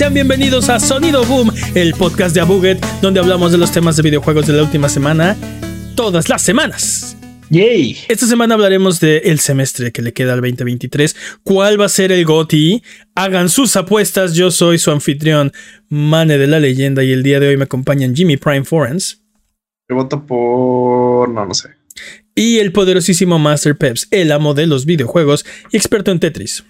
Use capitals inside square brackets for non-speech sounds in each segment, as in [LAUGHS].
Sean bienvenidos a Sonido Boom, el podcast de Abuget, donde hablamos de los temas de videojuegos de la última semana, todas las semanas. Yay. Esta semana hablaremos del el semestre que le queda al 2023. ¿Cuál va a ser el GOTI? Hagan sus apuestas. Yo soy su anfitrión, Mane de la Leyenda, y el día de hoy me acompañan Jimmy Prime Forens. Yo voto por. No, no sé. Y el poderosísimo Master Peps, el amo de los videojuegos y experto en Tetris.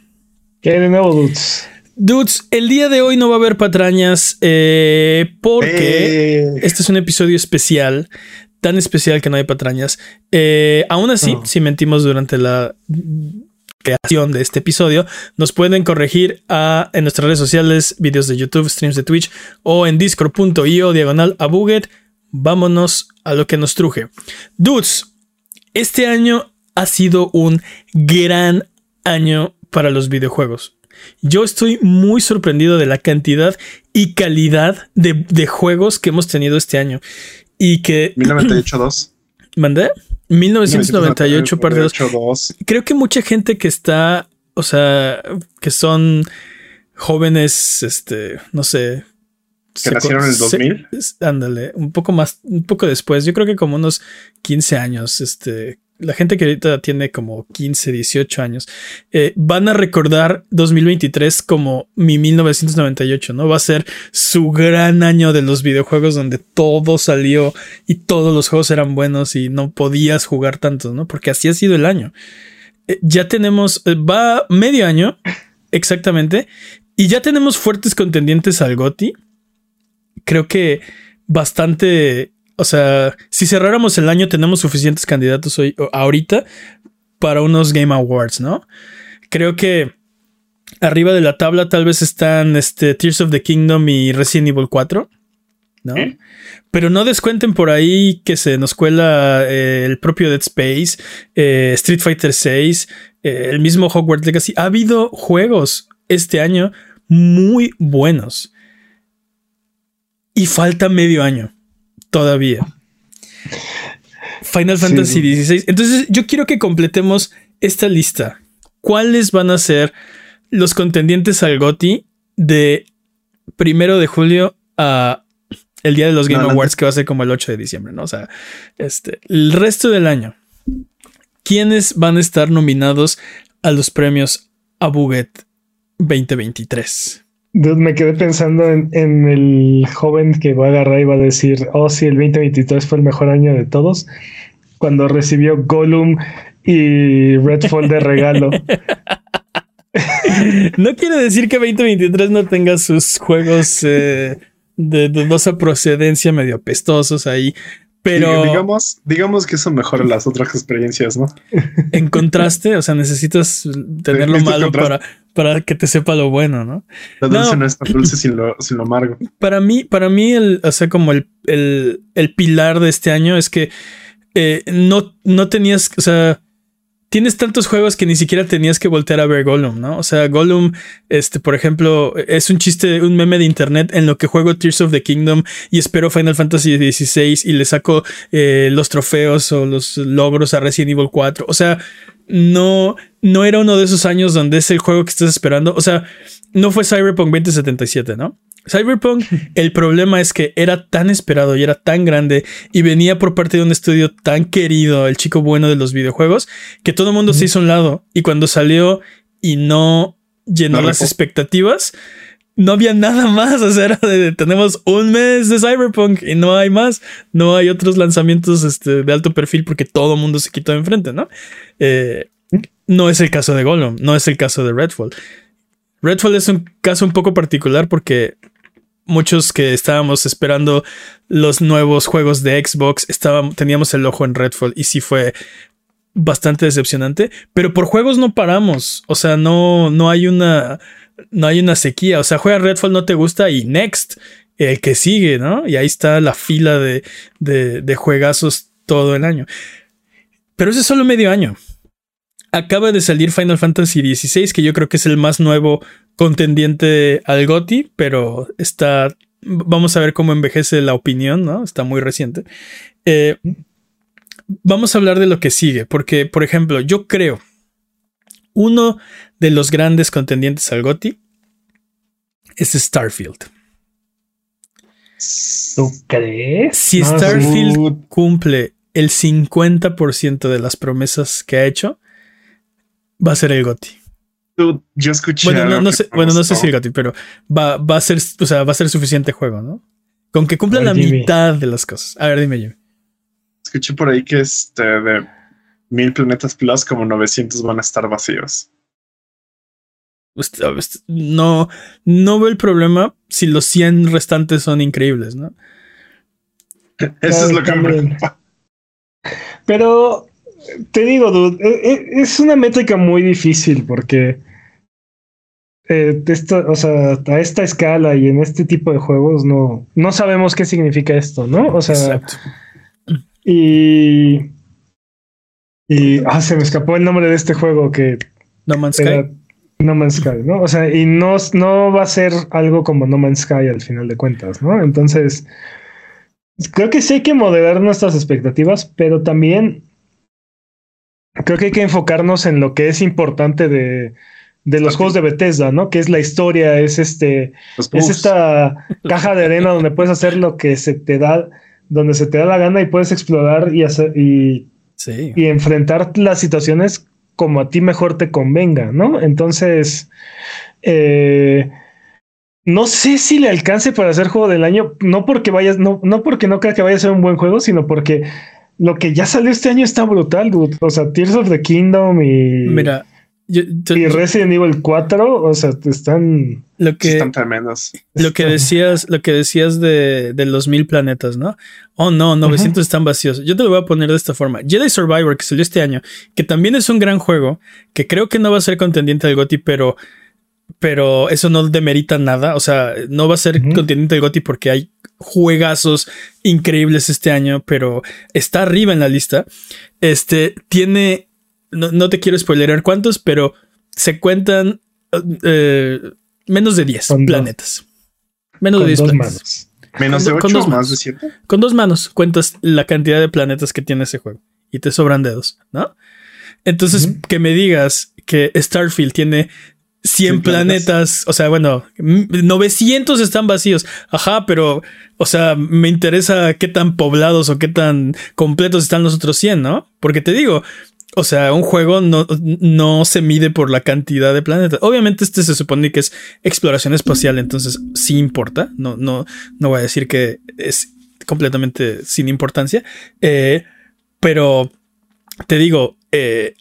¿Qué de nuevo, dudes? Dudes, el día de hoy no va a haber patrañas eh, porque Eh. este es un episodio especial, tan especial que no hay patrañas. Eh, aún así, Oh. si mentimos durante la creación de este episodio, nos pueden corregir a, en nuestras redes sociales, videos de YouTube, streams de Twitch o en discord.io diagonal a Buget. Vámonos a lo que nos truje. Dudes, este año ha sido un gran año para los videojuegos. Yo estoy muy sorprendido de la cantidad y calidad de, de juegos que hemos tenido este año. Y que... [CLEARS THROAT] 1998-2. ¿Mandé? 1998 parte 2. 2. Creo que mucha gente que está, o sea, que son jóvenes, este, no sé. Que nacieron en el 2000. se- ándale, un poco más, un poco después. Yo creo que como unos 15 años, este, la gente que ahorita tiene como 15, 18 años, eh, van a recordar 2023 como mi 1998, ¿no? Va a ser su gran año de los videojuegos donde todo salió y todos los juegos eran buenos y no podías jugar tantos, ¿no? Porque así ha sido el año. Eh, ya tenemos, eh, va medio año, exactamente, y ya tenemos fuertes contendientes al GOTI. Creo que bastante, o sea, si cerráramos el año tenemos suficientes candidatos hoy, ahorita para unos Game Awards, ¿no? Creo que arriba de la tabla tal vez están este, Tears of the Kingdom y Resident Evil 4, ¿no? ¿Eh? Pero no descuenten por ahí que se nos cuela eh, el propio Dead Space, eh, Street Fighter 6, el mismo Hogwarts Legacy. Ha habido juegos este año muy buenos. Y falta medio año todavía. Final Fantasy sí. XVI. Entonces, yo quiero que completemos esta lista. ¿Cuáles van a ser los contendientes al GOTI de primero de julio a el día de los Game No, no, Awards, que va a ser como el 8 de diciembre, ¿no? O sea, este, el resto del año. ¿Quiénes van a estar nominados a los premios Abuget 2023? Dude, me quedé pensando en, el joven que va a agarrar y va a decir, oh, sí, el 2023 fue el mejor año de todos, cuando recibió Gollum y Redfall de regalo. [LAUGHS] No quiere decir que 2023 no tenga sus juegos eh, de dudosa procedencia medio apestosos ahí, pero digamos, digamos que eso mejora las otras experiencias, ¿no? [LAUGHS] en contraste, o sea, necesitas tener lo malo para, para que te sepa lo bueno, ¿no? La dulce No. no, es tan [LAUGHS] dulce sin lo, sin lo amargo. Para mí, para mí, el, o sea, como el, el, el pilar de este año es que eh, no, no tenías, o sea, tienes tantos juegos que ni siquiera tenías que voltear a ver Gollum, ¿no? O sea, Gollum, este, por ejemplo, es un chiste, un meme de internet en lo que juego Tears of the Kingdom y espero Final Fantasy XVI y le saco eh, los trofeos o los logros a Resident Evil 4. O sea, no, no era uno de esos años donde es el juego que estás esperando. O sea, no fue Cyberpunk 2077, ¿no? Cyberpunk, el problema es que era tan esperado y era tan grande y venía por parte de un estudio tan querido, el chico bueno de los videojuegos, que todo el mundo se hizo a un lado. Y cuando salió y no llenó No las expectativas, no había nada más. [LAUGHS] O sea, era de, tenemos un mes de Cyberpunk y no hay más. No hay otros lanzamientos este, de alto perfil porque todo el mundo se quitó de enfrente, ¿no? Eh, no es el caso de Gollum, no es el caso de Redfall. Redfall es un caso un poco particular porque muchos que estábamos esperando los nuevos juegos de Xbox estábamos, teníamos el ojo en Redfall y sí fue bastante decepcionante, pero por juegos no paramos, o sea, no, no hay una no hay una sequía, o sea, juega Redfall no te gusta y next, el que sigue, ¿no? Y ahí está la fila de, de, de juegazos todo el año. Pero eso es solo medio año. Acaba de salir Final Fantasy XVI, que yo creo que es el más nuevo contendiente al GOTI, pero está. Vamos a ver cómo envejece la opinión, ¿no? Está muy reciente. Eh, vamos a hablar de lo que sigue, porque, por ejemplo, yo creo uno de los grandes contendientes al GOTI es Starfield. ¿Tú crees? Si Starfield cumple el 50% de las promesas que ha hecho, va a ser el GOTI. Yo escuché. Bueno, no, no sé, bueno, no sé si el GOTI, pero va, va, a ser, o sea, va a ser suficiente juego, ¿no? Con que cumpla la mitad de las cosas. A ver, dime, Jimmy. Escuché por ahí que este de mil planetas plus, como 900 van a estar vacíos. No, no veo el problema si los 100 restantes son increíbles, ¿no? [LAUGHS] Eso es lo que me preocupa. Pero te digo, dude, e, e, es una métrica muy difícil porque eh, o sea, a esta escala y en este tipo de juegos no, no sabemos qué significa esto, ¿no? O sea, y y ah, se me escapó el nombre de este juego que No Man's Sky. No Man's Sky, ¿no? O sea, y no, no va a ser algo como No Man's Sky al final de cuentas, ¿no? Entonces, creo que sí hay que moderar nuestras expectativas, pero también creo que hay que enfocarnos en lo que es importante de, de los juegos de Bethesda, ¿no? Que es la historia, es este, es esta caja de arena donde puedes hacer lo que se te da, donde se te da la gana y puedes explorar y hacer y, y enfrentar las situaciones como a ti mejor te convenga, ¿no? Entonces, eh, no sé si le alcance para hacer juego del año, no porque vayas, no, no porque no crea que vaya a ser un buen juego, sino porque lo que ya salió este año está brutal, dude. O sea, Tears of the Kingdom y. Mira, y Resident Evil 4, o sea, están. Lo que, están tremendos. Lo que decías, lo que decías de, de los mil planetas, ¿no? Oh, no, 900 están vacíos. Yo te lo voy a poner de esta forma. Jedi Survivor, que salió este año, que también es un gran juego, que creo que no va a ser contendiente del GOTI, pero, pero eso no demerita nada. O sea, no va a ser contendiente del GOTI porque hay juegazos increíbles este año, pero está arriba en la lista. Este tiene no, te quiero spoilerar cuántos, pero se cuentan eh, menos de 10 planetas. Menos de 10 planetas. Menos de 8, más de 7. Con dos manos cuentas la cantidad de planetas que tiene ese juego y te sobran dedos, ¿no? Entonces, que me digas que Starfield tiene 100 planetas, o sea, bueno, 900 están vacíos. Ajá, pero, o sea, me interesa qué tan poblados o qué tan completos están los otros 100, ¿no? Porque te digo, o sea, un juego no, no, se mide por la cantidad de planetas. Obviamente, este se supone que es exploración espacial, entonces sí importa. No, no, no voy a decir que es completamente sin importancia. Eh, pero te digo, eh,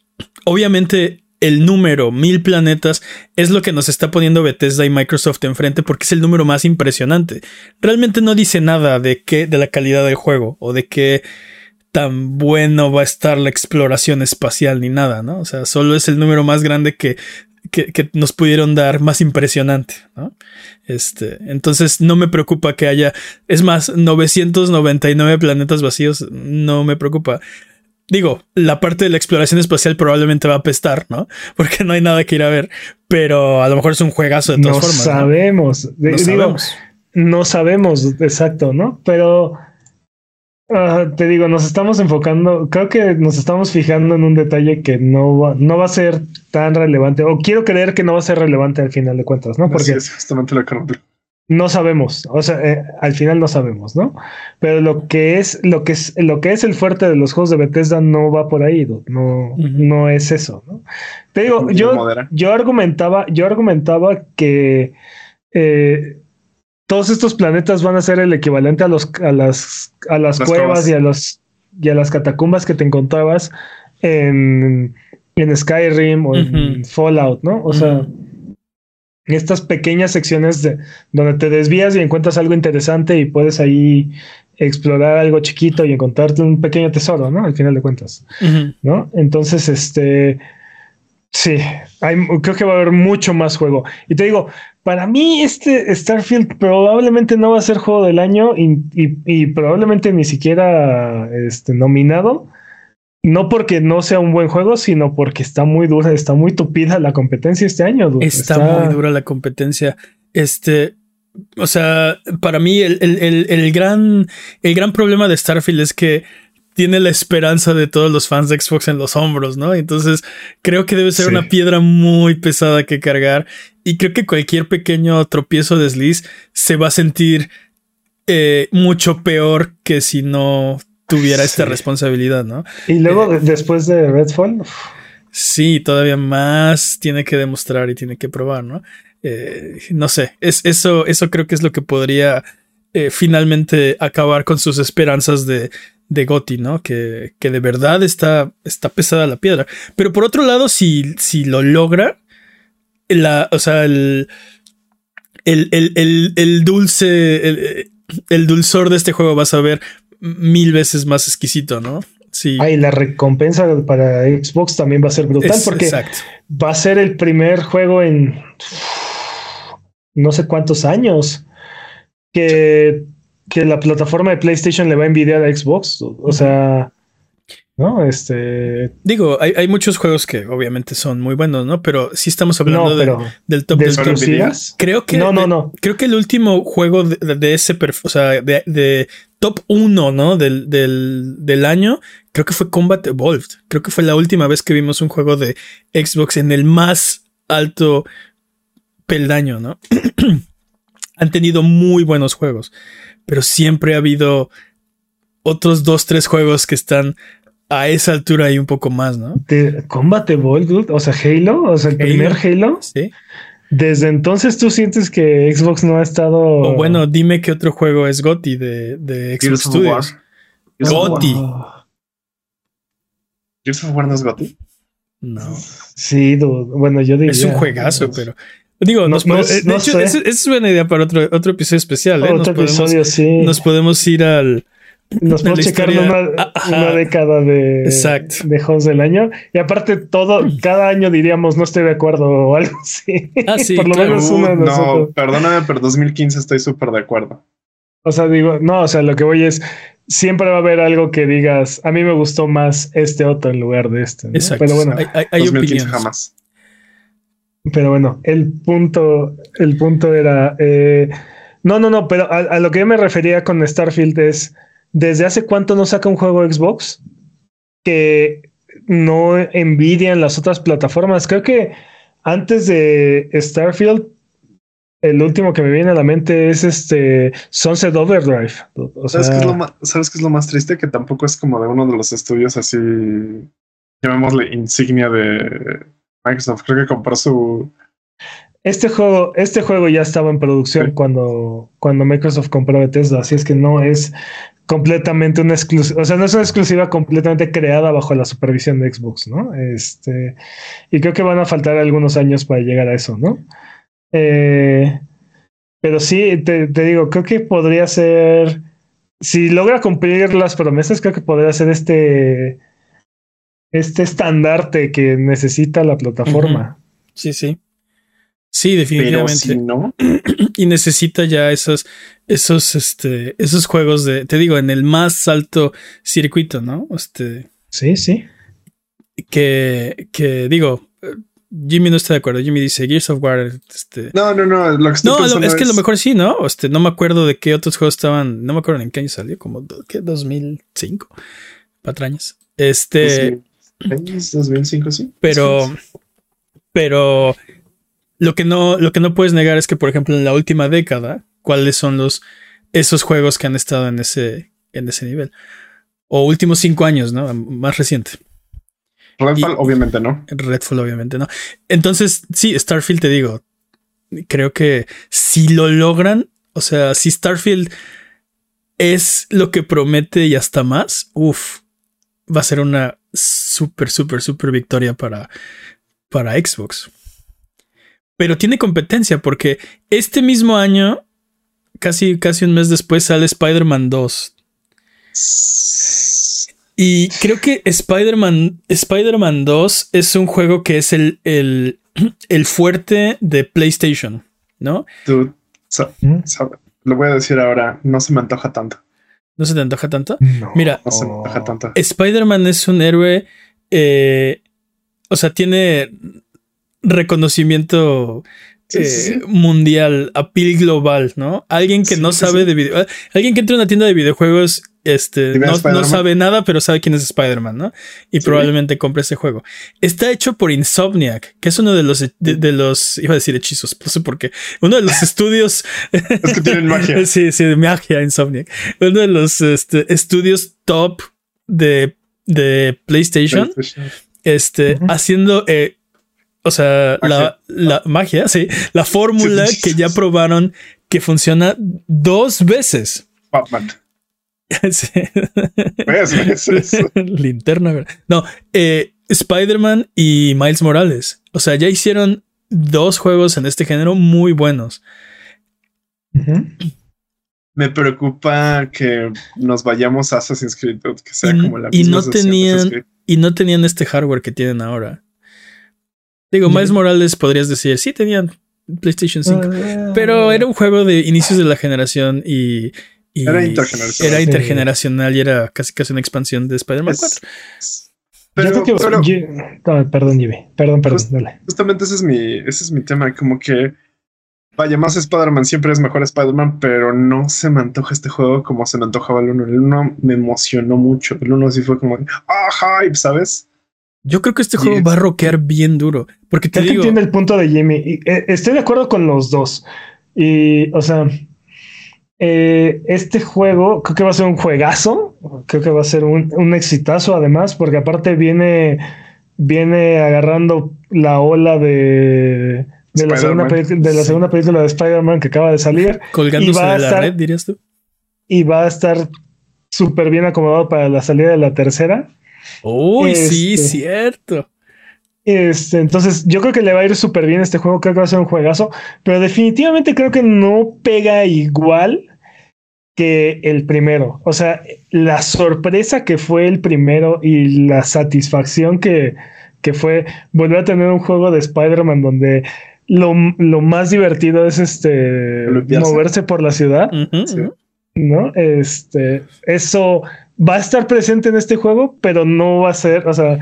obviamente el número mil planetas es lo que nos está poniendo Bethesda y Microsoft enfrente porque es el número más impresionante. Realmente no dice nada de qué, de la calidad del juego o de qué tan bueno va a estar la exploración espacial ni nada, ¿no? O sea, solo es el número más grande que, que, nos pudieron dar, más impresionante, ¿no? Este, entonces no me preocupa que haya, es más, 999 planetas vacíos, no me preocupa. Digo, la parte de la exploración espacial probablemente va a apestar, ¿no? [LAUGHS] Porque no hay nada que ir a ver, pero a lo mejor es un juegazo de todas no formas. Sabemos. no sabemos. No sabemos, exacto, ¿no? Pero te digo, nos estamos enfocando, creo que nos estamos fijando en un detalle que no va, no va a ser tan relevante, o quiero creer que no va a ser relevante al final de cuentas, ¿no? Porque es justamente lo que no sabemos, o sea, eh, al final no sabemos, ¿no? Pero lo que es, lo que es, lo que es el fuerte de los juegos de Bethesda no va por ahí, no, no es eso, ¿no? Te digo, yo, yo argumentaba, yo argumentaba que eh, todos estos planetas van a ser el equivalente a los a las a las, cuevas, y a los y a las catacumbas que te encontrabas en, en Skyrim o en Fallout, ¿no? O sea, estas pequeñas secciones de donde te desvías y encuentras algo interesante y puedes ahí explorar algo chiquito y encontrarte un pequeño tesoro, ¿no? Al final de cuentas, ¿no? Entonces, este Sí, hay, creo que va a haber mucho más juego. Y te digo, para mí este Starfield probablemente no va a ser juego del año y, probablemente ni siquiera este, nominado. No porque no sea un buen juego, sino porque está muy dura, está muy tupida la competencia este año. Está, muy dura la competencia. Este, o sea, para mí el, el, el, gran, el gran problema de Starfield es que tiene la esperanza de todos los fans de Xbox en los hombros, ¿no? Entonces creo que debe ser una piedra muy pesada que cargar y creo que cualquier pequeño tropiezo desliz se va a sentir eh, mucho peor que si no tuviera esta responsabilidad, ¿no? Y luego eh, después de Redfall. Sí, todavía más tiene que demostrar y tiene que probar, ¿no? Eh, no sé, es, eso, eso creo que es lo que podría finalmente acabar con sus esperanzas de, de Gotti, ¿no? Que, que, de verdad está, está pesada la piedra. Pero por otro lado, si, si lo logra, la, o sea, el, el, el, el dulce, el, dulzor de este juego vas a ver mil veces más exquisito, ¿no? Sí. Ah, la recompensa para Xbox también va a ser brutal porque va a ser el primer juego en no sé cuántos años que, que la plataforma de PlayStation le va a envidiar a Xbox. O sea, ¿no? Este. Digo, hay, muchos juegos que obviamente son muy buenos, ¿no? Pero sí estamos hablando del top de del Creo que. No, no, no. Creo que el último juego de, ese, o sea, de, top 1, ¿no? Del, del, año, creo que fue Combat Evolved. Creo que fue la última vez que vimos un juego de Xbox en el más alto peldaño, ¿no? [CLEARS THROAT] Han tenido muy buenos juegos, pero siempre ha habido otros dos, tres juegos que están a esa altura y un poco más, ¿no? De Combat Evolved, o sea, Halo, o sea, el primer Halo. Sí. Desde entonces tú sientes que Xbox no ha estado. O bueno, dime qué otro juego es GOTI de, de Xbox Studios. GOTI. ¿Gears of War no es GOTI? No. Sí, bueno, yo diría. Es un juegazo, pero. Digo, no, no, de hecho, es, es, buena idea para otro, otro episodio especial. ¿eh? Otro episodio, sí. Nos podemos ir al nos [LAUGHS] podemos checar una, década de, de juegos del año. Y aparte, todo, cada año diríamos no estoy de acuerdo o algo así. Ah, sí, [LAUGHS] Por lo menos uno de No, perdóname, pero 2015 estoy súper de acuerdo. O sea, digo, no, o sea, lo que voy es, siempre va a haber algo que digas, a mí me gustó más este otro en lugar de este. Exacto. Pero bueno, hay, hay 2015 jamás. Pero bueno, el punto, el punto era, eh, no, no, no, pero a lo que yo me refería con Starfield es, ¿Desde hace cuánto no saca un juego Xbox que no envidian las otras plataformas? Creo que antes de Starfield, el último que me viene a la mente es este Sunset Overdrive. ¿Sabes, qué es lo más, ¿Sabes qué es lo más triste? Que tampoco es como de uno de los estudios así, llamémosle insignia de Microsoft. Creo que compró su este juego, este juego ya estaba en producción cuando, cuando Microsoft compró Bethesda, así es que no es completamente una exclusiva, o sea, no es una exclusiva completamente creada bajo la supervisión de Xbox, ¿no? Este, y creo que van a faltar algunos años para llegar a eso, ¿no? Eh, pero sí, te, digo, creo que podría ser, si logra cumplir las promesas, creo que podría ser este, este estandarte que necesita la plataforma. Sí, sí. Sí, definitivamente. no. y necesita ya esos, esos, este, esos juegos de, te digo, en el más alto circuito, ¿no? Este. Sí, sí. Que, que digo, Jimmy no está de acuerdo. Jimmy dice Gears of War. Este... No, no, no. Lo que no, es, que lo mejor sí, ¿no? Este, no me acuerdo de qué otros juegos estaban. No me acuerdo en qué año salió, como ¿qué? 2005. Patrañas. Este. 2005, sí. Pero. Pero lo que no, lo que no puedes negar es que, por ejemplo, en la última década, ¿cuáles son los esos juegos que han estado en ese, en ese nivel? O últimos cinco años, ¿no? Más reciente. Redfall, obviamente no. Redfall, obviamente no. Entonces, sí, Starfield, te digo, creo que si lo logran, o sea, si Starfield es lo que promete y hasta más, uff, va a ser una súper, súper, súper victoria para, para Xbox. Pero tiene competencia porque este mismo año, casi, casi un mes después, sale Spider-Man 2. Y creo que Spider-Man Spider 2 es un juego que es el, el, [CLEARS THROAT] el fuerte de PlayStation, ¿no? Dude, lo voy a decir ahora, no se me antoja tanto. ¿No se te antoja tanto? Mira, no se me antoja tanto. Spider-Man es un héroe, eh, o sea, tiene reconocimiento eh, mundial, appeal global, ¿no? Alguien que no sabe de video, alguien que entra en una tienda de videojuegos, este, no, sabe nada, pero sabe quién es Spider-Man, ¿no? Y probablemente compre ese juego. Está hecho por Insomniac, que es uno de los, de, los, iba a decir hechizos, no sé por qué, uno de los [LAUGHS] estudios. es que tienen magia. [LAUGHS] sí, sí, de magia, Insomniac. Uno de los este, estudios top de, de PlayStation, este, haciendo eh, o sea, La, la, magia, sí, la fórmula que ya probaron que funciona dos veces. Batman. [LAUGHS] sí. [LAUGHS] Linterna. No, eh, Spider-Man y Miles Morales. O sea, ya hicieron dos juegos en este género muy buenos. Me preocupa que nos vayamos a Assassin's Creed, que sea como la y no tenían y no tenían este hardware que tienen ahora. Digo, Miles Morales podrías decir, sí tenían PlayStation 5, ah. pero era un juego de inicios de la generación y, era intergeneracional. Era intergeneracional y era casi casi una expansión de Spider-Man 4. Pero, perdón, Jimmy. Perdón, perdón. Justamente ese es mi, ese es mi tema. Como que vaya, más Spider-Man siempre es mejor Spider-Man, pero no se me antoja este juego como se me antojaba el 1. El 1 me emocionó mucho. El 1 sí fue como, ah, hype, ¿sabes? Yo creo que este juego va a rockear bien duro. Porque te digo. entiende el punto de Jimmy. Eh, estoy de acuerdo con los dos. Y, o sea, eh, este juego creo que va a ser un juegazo. Creo que va a ser un, un exitazo, además, porque aparte viene, viene agarrando la ola de, de, la segunda, de la segunda película de Spider-Man que acaba de salir. [LAUGHS] Colgándose de la red, dirías tú. Y va a estar súper bien acomodado para la salida de la tercera. Uy, sí, este, cierto. Este, entonces, yo creo que le va a ir súper bien este juego. Creo que va a ser un juegazo, pero definitivamente creo que no pega igual que el primero. O sea, la sorpresa que fue el primero y la satisfacción que, que fue volver a tener un juego de Spider-Man donde lo, más divertido es este moverse por la ciudad. ¿No? Este, eso va a estar presente en este juego, pero no va a ser, o sea,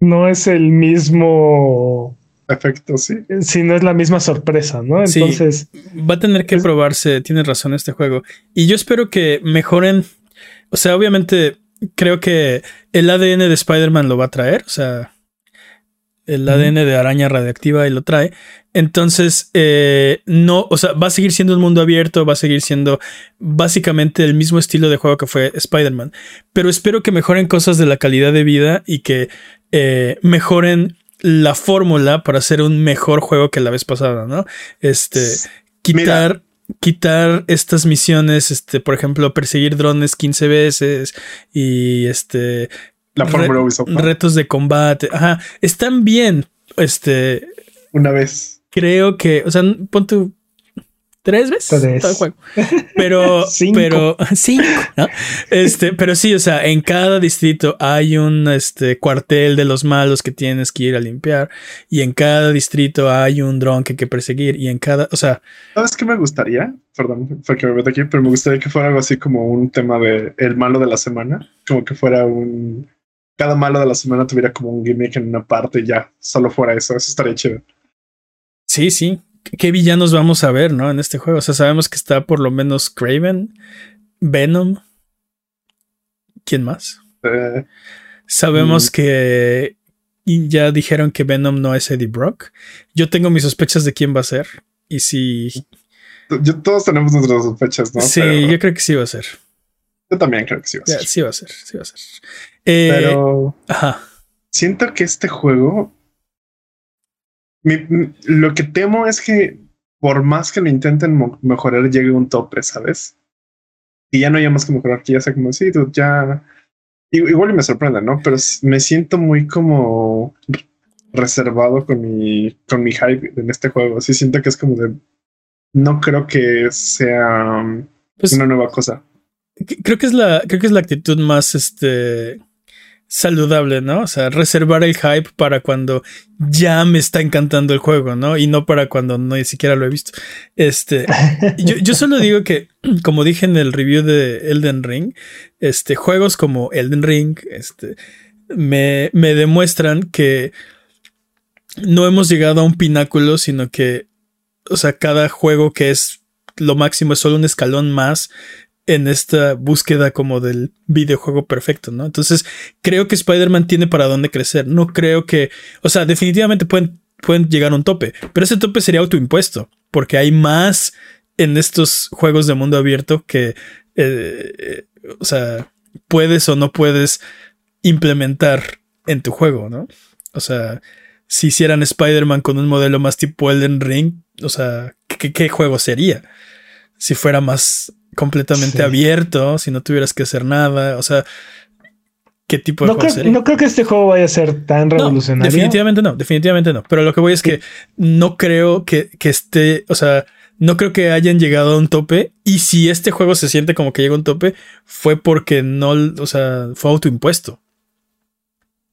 no es el mismo efecto, sí. Si no es la misma sorpresa, ¿no? Entonces. va a tener que probarse, tienes razón, este juego. Y yo espero que mejoren. O sea, obviamente, creo que el ADN de Spider-Man lo va a traer. O sea, el ADN de araña radiactiva y lo trae. Entonces, eh, no, o sea, va a seguir siendo un mundo abierto, va a seguir siendo básicamente el mismo estilo de juego que fue Spider-Man. Pero espero que mejoren cosas de la calidad de vida y que eh, mejoren la fórmula para hacer un mejor juego que la vez pasada, ¿no? Este, quitar. quitar estas misiones, este, por ejemplo, perseguir drones 15 veces y este la fórmula Retos de combate. Ajá. Están bien. Este. Una vez. Creo que. O sea, pon tu. Tres veces. Todo el juego. Pero. [LAUGHS] cinco. Pero. Cinco. Este. Pero sí, o sea, en cada distrito hay un este, cuartel de los malos que tienes que ir a limpiar. Y en cada distrito hay un dron que hay que perseguir. Y en cada. O sea. ¿Sabes qué me gustaría? Perdón, fue que me meto aquí, pero me gustaría que fuera algo así como un tema de el malo de la semana. Como que fuera un cada malo de la semana tuviera como un gimmick en una parte y ya solo fuera eso. Eso estaría chido. Sí, sí. ¿Qué villanos vamos a ver, no? En este juego. O sea, sabemos que está por lo menos Craven, Venom. ¿Quién más? Eh, sabemos mm. que ya dijeron que Venom no es Eddie Brock. Yo tengo mis sospechas de quién va a ser. Y si. todos tenemos nuestras sospechas, ¿no? Sí, yo creo que sí va a ser. Yo también creo que sí va a ser. sí va a ser, sí va a ser. Eh, Pero siento que este juego, lo que temo es que por más que lo intenten mejorar, llegue un tope, ¿sabes? Y ya no haya más que mejorar, que ya sea como, sí, ya... Igual me sorprende, ¿no? Pero me siento muy como reservado con mi, con mi hype en este juego. Sí siento que es como de... No creo que sea pues una nueva cosa. Creo que es la, creo que es la actitud más, este, saludable, ¿no? O sea, reservar el hype para cuando ya me está encantando el juego, ¿no? Y no para cuando no ni siquiera lo he visto. Este, [LAUGHS] yo, yo, solo digo que, como dije en el review de Elden Ring, este, juegos como Elden Ring, este, me, me demuestran que no hemos llegado a un pináculo, sino que o sea, cada juego que es lo máximo es solo un escalón más en esta búsqueda como del videojuego perfecto, ¿no? Entonces, creo que Spider-Man tiene para dónde crecer. No creo que, o sea, definitivamente pueden, pueden llegar a un tope, pero ese tope sería autoimpuesto, porque hay más en estos juegos de mundo abierto que, eh, eh, o sea, puedes o no puedes implementar en tu juego, ¿no? O sea, si hicieran Spider-Man con un modelo más tipo Elden Ring, o sea, ¿qué, juego sería? Si fuera más completamente abierto, si no tuvieras que hacer nada, o sea, ¿qué tipo de no juego creo, sería? No creo que este juego vaya a ser tan revolucionario. definitivamente no, definitivamente no. Pero lo que voy es que no creo que, que esté, o sea, no creo que hayan llegado a un tope. Y si este juego se siente como que llegó a un tope, fue porque no, o sea, fue autoimpuesto.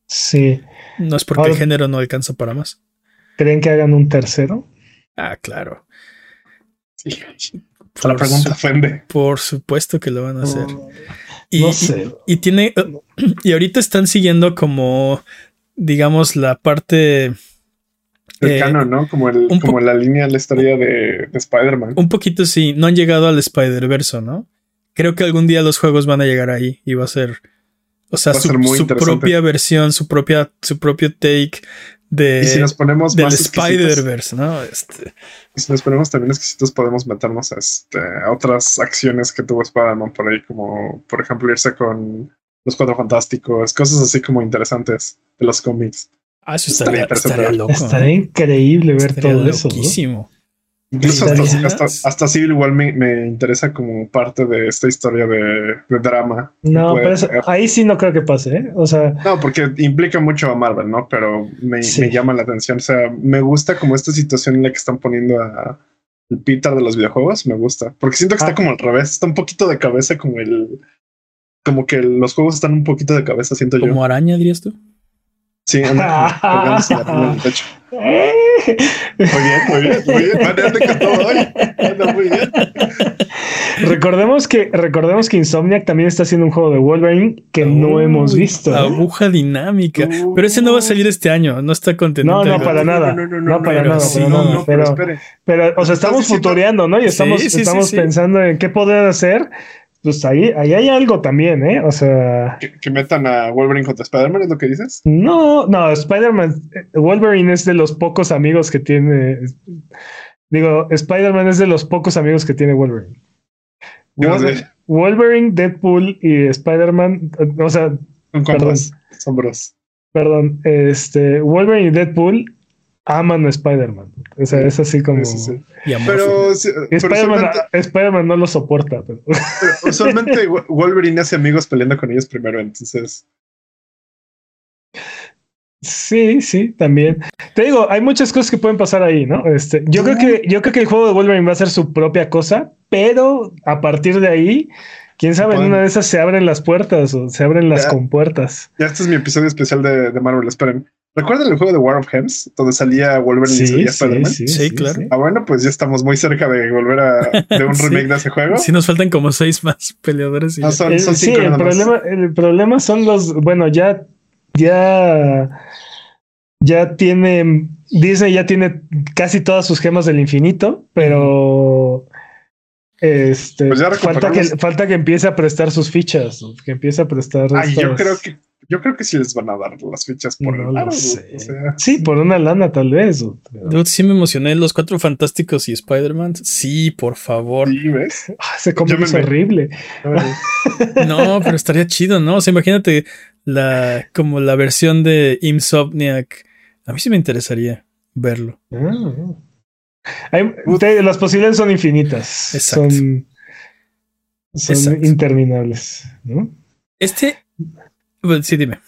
Sí. No es porque el género no alcanza para más. ¿Creen que hagan un tercero? Ah, claro. Sí. La pregunta ofende. Por supuesto que lo van a hacer. y, no sé. Y, tiene. [CLEARS THROAT] Y ahorita están siguiendo como. Digamos, la parte. Cercano, eh, ¿no? Como, el, como la línea de la historia de, de Spider-Man. Un poquito sí. No han llegado al Spider-Verse, ¿no? Creo que algún día los juegos van a llegar ahí y va a ser. O sea, su, su propia versión, su propia, su propio take de, y si nos ponemos del Spider-Verse, ¿no? Este. Y si nos ponemos también exquisitos, podemos meternos a, este, a otras acciones que tuvo Spider-Man por ahí, como por ejemplo irse con los Cuatro Fantásticos, cosas así como interesantes de los cómics. Ah, eso estaría, estaría, loco. Estaría increíble ver estaría todo eso. Loquísimo. Incluso hasta, hasta, hasta, Civil igual me, me, interesa como parte de esta historia de, de drama. No, pero eso, ahí sí no creo que pase, ¿eh? O sea. No, porque implica mucho a Marvel, ¿no? Pero me, sí. me, llama la atención. O sea, me gusta como esta situación en la que están poniendo a el Peter de los videojuegos. Me gusta. Porque siento que ah. está como al revés. Está un poquito de cabeza como el. Como que los juegos están un poquito de cabeza, siento ¿Como yo. Como araña, dirías tú. Sí, anda, anda, techo. Muy bien, muy bien, muy bien. Con todo hoy. Anda muy bien. Recordemos que, recordemos que Insomniac también está haciendo un juego de Wolverine que Uy, no hemos visto. Aguja dinámica. Uh. pero ese no va a salir este año. No está contento. No, no, para nada. No, no, no, no para nada. sí, no, pero, pero, pero, o sea, estamos futureando, ¿no? Y estamos, Sí, sí, sí, estamos sí. pensando en qué poder hacer. Pues ahí, ahí hay algo también, ¿eh? O sea, Que, que metan a Wolverine contra Spider-Man, ¿es lo que dices? no, no, Spider-Man, Wolverine es de los pocos amigos que tiene. Digo, Spider-Man es de los pocos amigos que tiene Wolverine. Yo no Wolver- sé. Wolverine, Deadpool y Spider-Man, o sea, Son compas. Son bros. perdón, este, Wolverine y Deadpool aman a Spider-Man. O sea, es así como. Sí, sí. Pero, sí, pero Spider-Man, no lo soporta. pero- [LAUGHS] pero usualmente Wo- Wolverine hace amigos peleando con ellos primero, entonces. Sí, sí, también. Te digo, hay muchas cosas que pueden pasar ahí, ¿no? Este, yo creo que, yo creo que el juego de Wolverine va a ser su propia cosa, pero a partir de ahí, quién sabe, en una de esas se abren las puertas o se abren las Ya. compuertas. Ya este es mi episodio especial de, de Marvel. Esperen. ¿Recuerdan el juego de War of Hems? Donde salía Wolverine y Sí, salía sí, Spider-Man. sí, Sí, claro. Ah, bueno, pues ya estamos muy cerca de volver a de un [LAUGHS] Sí. remake de ese juego. Sí, nos faltan como seis más peleadores. y No, ya. son, El- son sí, cinco el problema, el problema son los, bueno, ya, ya, ya tiene, Disney ya tiene casi todas sus gemas del infinito, pero este, Pues ya falta que, falta que empiece a prestar sus fichas, que empiece a prestar. Ay, yo creo que yo creo que sí les van a dar las fichas por No el lado, sé. o sea, Sí, por una lana tal vez. o- pero- Dude, sí me emocioné. Los cuatro fantásticos y Spider-Man. Sí, por favor. sí, ¿ves? [LAUGHS] Ah, ese cómic Yo me- es horrible. No, pero estaría chido, ¿no? O sea, imagínate la, como la versión de Insomniac. A mí sí me interesaría verlo. Ah. Hay- las posibilidades son infinitas. Exacto. Son, son Exacto. interminables. ¿no? Este. Bueno, sí, dime.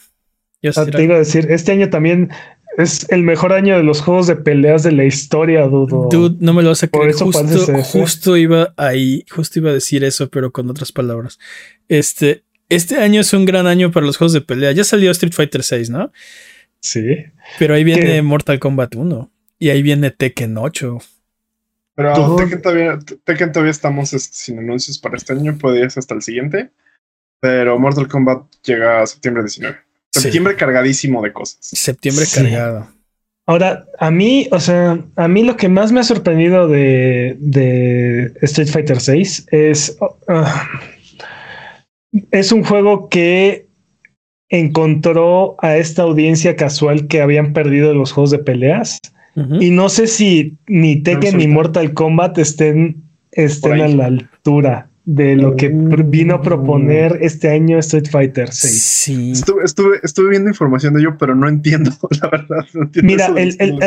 Yo Ah, te iba a decir, este año también es el mejor año de los juegos de peleas de la historia, dudo. Dude, no me lo vas a Por creer. Justo, ¿eh? justo iba ahí, justo iba a decir eso, pero con otras palabras. Este, este año es un gran año para los juegos de pelea. Ya salió Street Fighter 6, ¿no? Sí. Pero ahí viene ¿Qué? Mortal Kombat 1 y ahí viene Tekken 8. Pero Tekken todavía, Tekken todavía estamos este, sin anuncios para este año, ser hasta el siguiente. Pero Mortal Kombat llega a septiembre 19. Sí. Septiembre cargadísimo de cosas. Septiembre Sí. cargado. Ahora, a mí, o sea, a mí lo que más me ha sorprendido de, de Street Fighter 6 es, ah, es un juego que encontró a esta audiencia casual que habían perdido los juegos de peleas. Y no sé si ni Tekken ni Mortal Kombat estén, estén a la altura de lo que vino a proponer este año Street Fighter 6. Sí. Estuve, estuve, viendo información de ello, pero no entiendo, [LAUGHS] la verdad. Mira,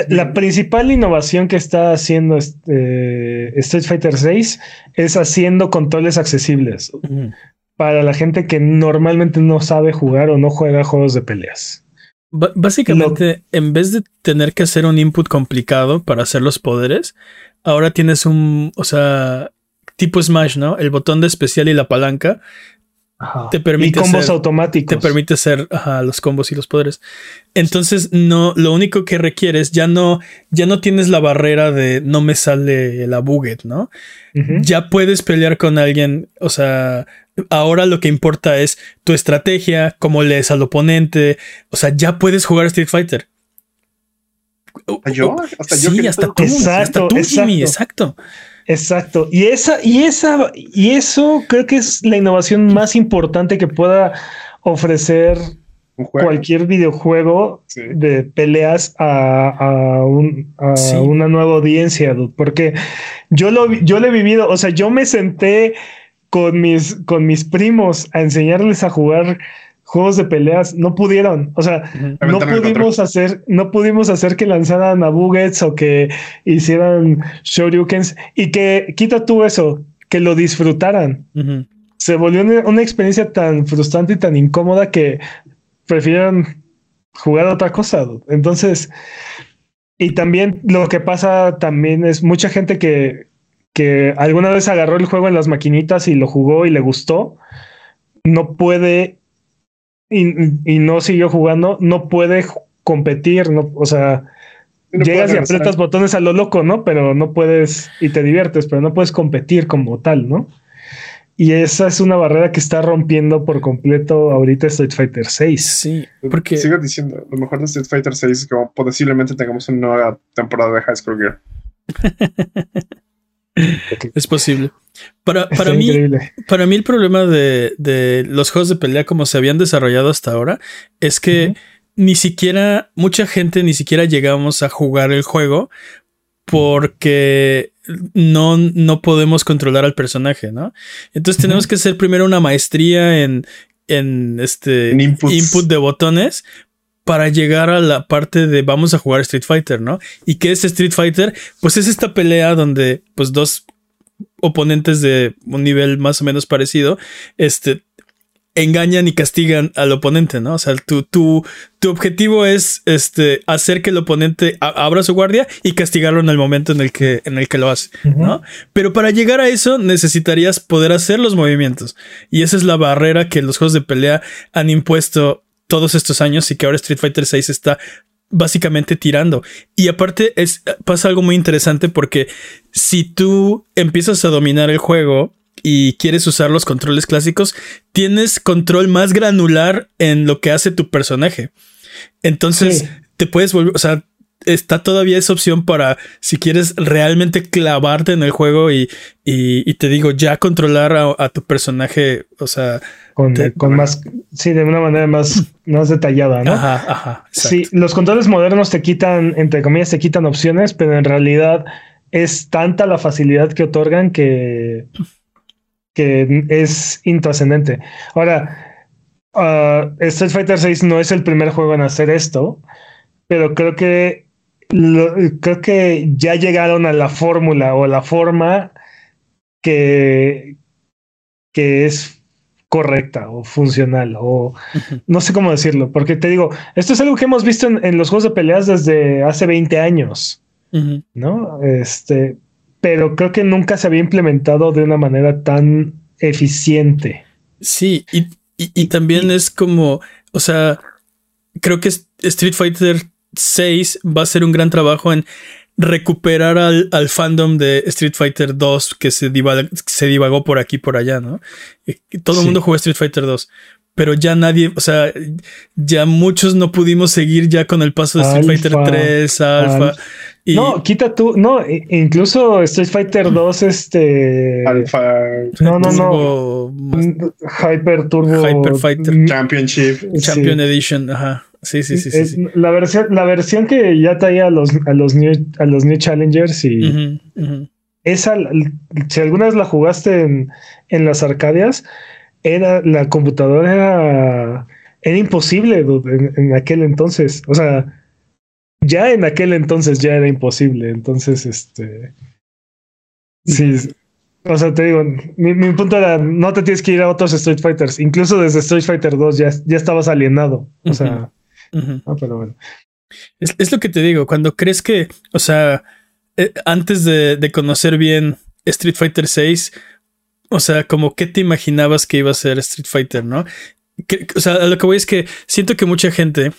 la principal innovación que está haciendo este, Street Fighter 6 es haciendo controles accesibles para la gente que normalmente no sabe jugar o no juega juegos de peleas. básicamente, en vez de tener que hacer un input complicado para hacer los poderes, ahora tienes un, o sea, tipo Smash, ¿no? El botón de especial y la palanca te permite y combos automáticos. Te permite hacer los combos y los poderes. Entonces, no, lo único que requieres ya no, ya no tienes la barrera de no me sale la buget, ¿no? Ya puedes pelear con alguien. O sea, ahora lo que importa es tu estrategia, cómo lees al oponente. O sea, ya puedes jugar Street Fighter. ¿Yo? ¿Hasta yo sí, hasta tú, hasta tú, Jimmy, exacto. Exacto. Y esa, y esa, y eso creo que es la innovación más importante que pueda ofrecer cualquier videojuego de peleas a, una nueva audiencia, porque yo lo, yo lo he vivido, o sea, yo me senté con mis, con mis primos a enseñarles a jugar juegos de peleas no pudieron. O sea, no pudimos hacer, no pudimos hacer que lanzaran a Buggets o que hicieran Shoryukens y que quita tú eso, que lo disfrutaran. Se volvió una, experiencia tan frustrante y tan incómoda que prefirieron jugar otra cosa. Entonces, y también lo que pasa también es mucha gente que, que alguna vez agarró el juego en las maquinitas y lo jugó y le gustó, no puede y, no siguió jugando, no puede competir, no, o sea, llegas y aprietas botones a lo loco, ¿no? Pero no puedes, y te diviertes, pero no puedes competir como tal, ¿no? Y esa es una barrera que está rompiendo por completo ahorita Street Fighter 6. Sí, porque sigo diciendo, lo mejor de Street Fighter 6 es que posiblemente tengamos una nueva temporada de High School Gear. [LAUGHS] [LAUGHS] es posible. Para, para mí, para mí el problema de, los juegos de pelea como se habían desarrollado hasta ahora es que ni siquiera, mucha gente ni siquiera llegamos a jugar el juego porque no, no podemos controlar al personaje, ¿no? Entonces tenemos que hacer primero una maestría en, en este input de botones para llegar a la parte de vamos a jugar Street Fighter, ¿no? ¿Y qué es Street Fighter? Pues es esta pelea donde pues dos oponentes de un nivel más o menos parecido, este, engañan y castigan al oponente, ¿no? O sea, tu, tu, tu objetivo es este, hacer que el oponente abra su guardia y castigarlo en el momento en el que, en el que lo hace, ¿no? Pero para llegar a eso necesitarías poder hacer los movimientos. Y esa es la barrera que los juegos de pelea han impuesto todos estos años y que ahora Street Fighter VI está básicamente tirando. Y aparte es, pasa algo muy interesante porque si tú empiezas a dominar el juego y quieres usar los controles clásicos, tienes control más granular en lo que hace tu personaje. Entonces te puedes volver, o sea, está todavía esa opción para si quieres realmente clavarte en el juego y, y, te digo, ya controlar a, tu personaje, o sea, con, con más, sí, de una manera más, más detallada, ¿no? Ajá, ajá. Sí, los controles modernos te quitan, entre comillas, te quitan opciones, pero en realidad es tanta la facilidad que otorgan que, que es intrascendente. Ahora, uh, Street Fighter 6 no es el primer juego en hacer esto, pero creo que creo que ya llegaron a la fórmula o a la forma que, que es correcta o funcional o no sé cómo decirlo, porque te digo, esto es algo que hemos visto en, los juegos de peleas desde hace 20 años, ¿no? Este, pero creo que nunca se había implementado de una manera tan eficiente. Sí, y, y también es como, o sea, creo que Street Fighter 6 va a ser un gran trabajo en recuperar al, fandom de Street Fighter 2 que se, se divagó por aquí por allá, ¿no? Todo el mundo juega Street Fighter 2. pero ya nadie, o sea, ya muchos no pudimos seguir ya con el paso de Street Fighter 3, Alpha. Y... No, quita tú, no, incluso Street Fighter 2, este. Alpha. No, no, no. Hyper Turbo. Hyper Fighter. Championship. Champion Edition, ajá. Sí, sí, sí, sí, La, versión, la versión que ya traía a los, a los, new, a los new Challengers y. Esa, si alguna vez la jugaste en, en las Arcadias, era la computadora era, era imposible en, aquel entonces. O sea, ya en aquel entonces ya era imposible. Entonces, este. Sí. O sea, te digo, mi, punto era, no te tienes que ir a otros Street Fighters. Incluso desde Street Fighter 2 ya, ya estabas alienado. O sea, pero bueno. Es, lo que te digo, cuando crees que, o sea, eh, antes de, de, conocer bien Street Fighter 6, o sea, como qué te imaginabas que iba a ser Street Fighter, ¿no? o sea, lo que voy es que siento que mucha gente,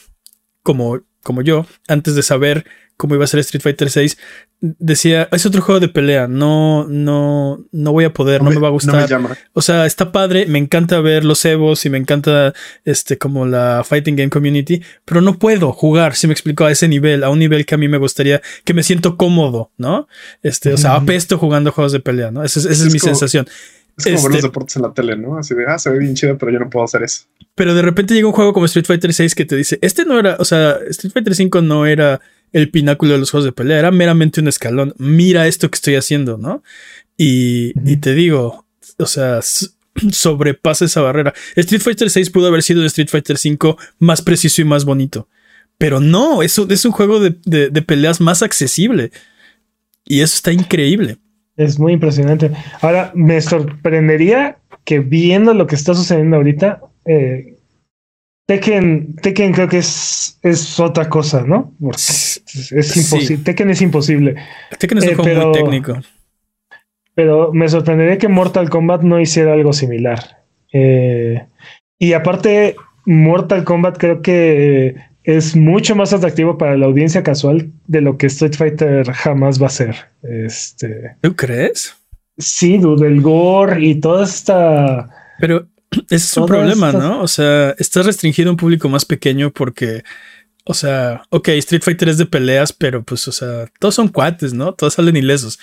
como, como yo, antes de saber cómo iba a ser Street Fighter 6, decía, es otro juego de pelea, no, no, no voy a poder, no, me, va a gustar. O sea, está padre, me encanta ver los Evos y me encanta este como la Fighting Game Community, pero no puedo jugar, si me explico, a ese nivel, a un nivel que a mí me gustaría, que me siento cómodo, ¿no? Este, o sea, apesto jugando juegos de pelea, ¿no? Esa es, mi sensación. Es como ver los este deportes en la tele, ¿no? Así de, ah, se ve bien chido, pero yo no puedo hacer eso. Pero de repente llega un juego como Street Fighter 6 que te dice, este no era, o sea, Street Fighter 5 no era el pináculo de los juegos de pelea, era meramente un escalón. Mira esto que estoy haciendo, ¿no? Y, y te digo, o sea, [CLEARS THROAT] sobrepasa esa barrera. Street Fighter 6 pudo haber sido el Street Fighter 5 más preciso y más bonito. Pero no, eso es un juego de, de peleas más accesible. Y eso está increíble. Es muy impresionante. Ahora, me sorprendería que viendo lo que está sucediendo ahorita, eh, Tekken, Tekken creo que es, es otra cosa, ¿no? es, imposible. Tekken es imposible. Tekken es un eh, juego muy técnico. Pero me sorprendería que Mortal Kombat no hiciera algo similar. Eh, y aparte, Mortal Kombat creo que es mucho más atractivo para la audiencia casual de lo que Street Fighter jamás va a ser. Este. ¿Tú crees? Sí, dude, el gore y toda esta. Pero [CLEARS THROAT] ese es un problema, ¿no? O sea, estás restringido a un público más pequeño porque o sea, ok, Street Fighter es de peleas, pero pues, o sea, todos son cuates, ¿no? Todos salen ilesos.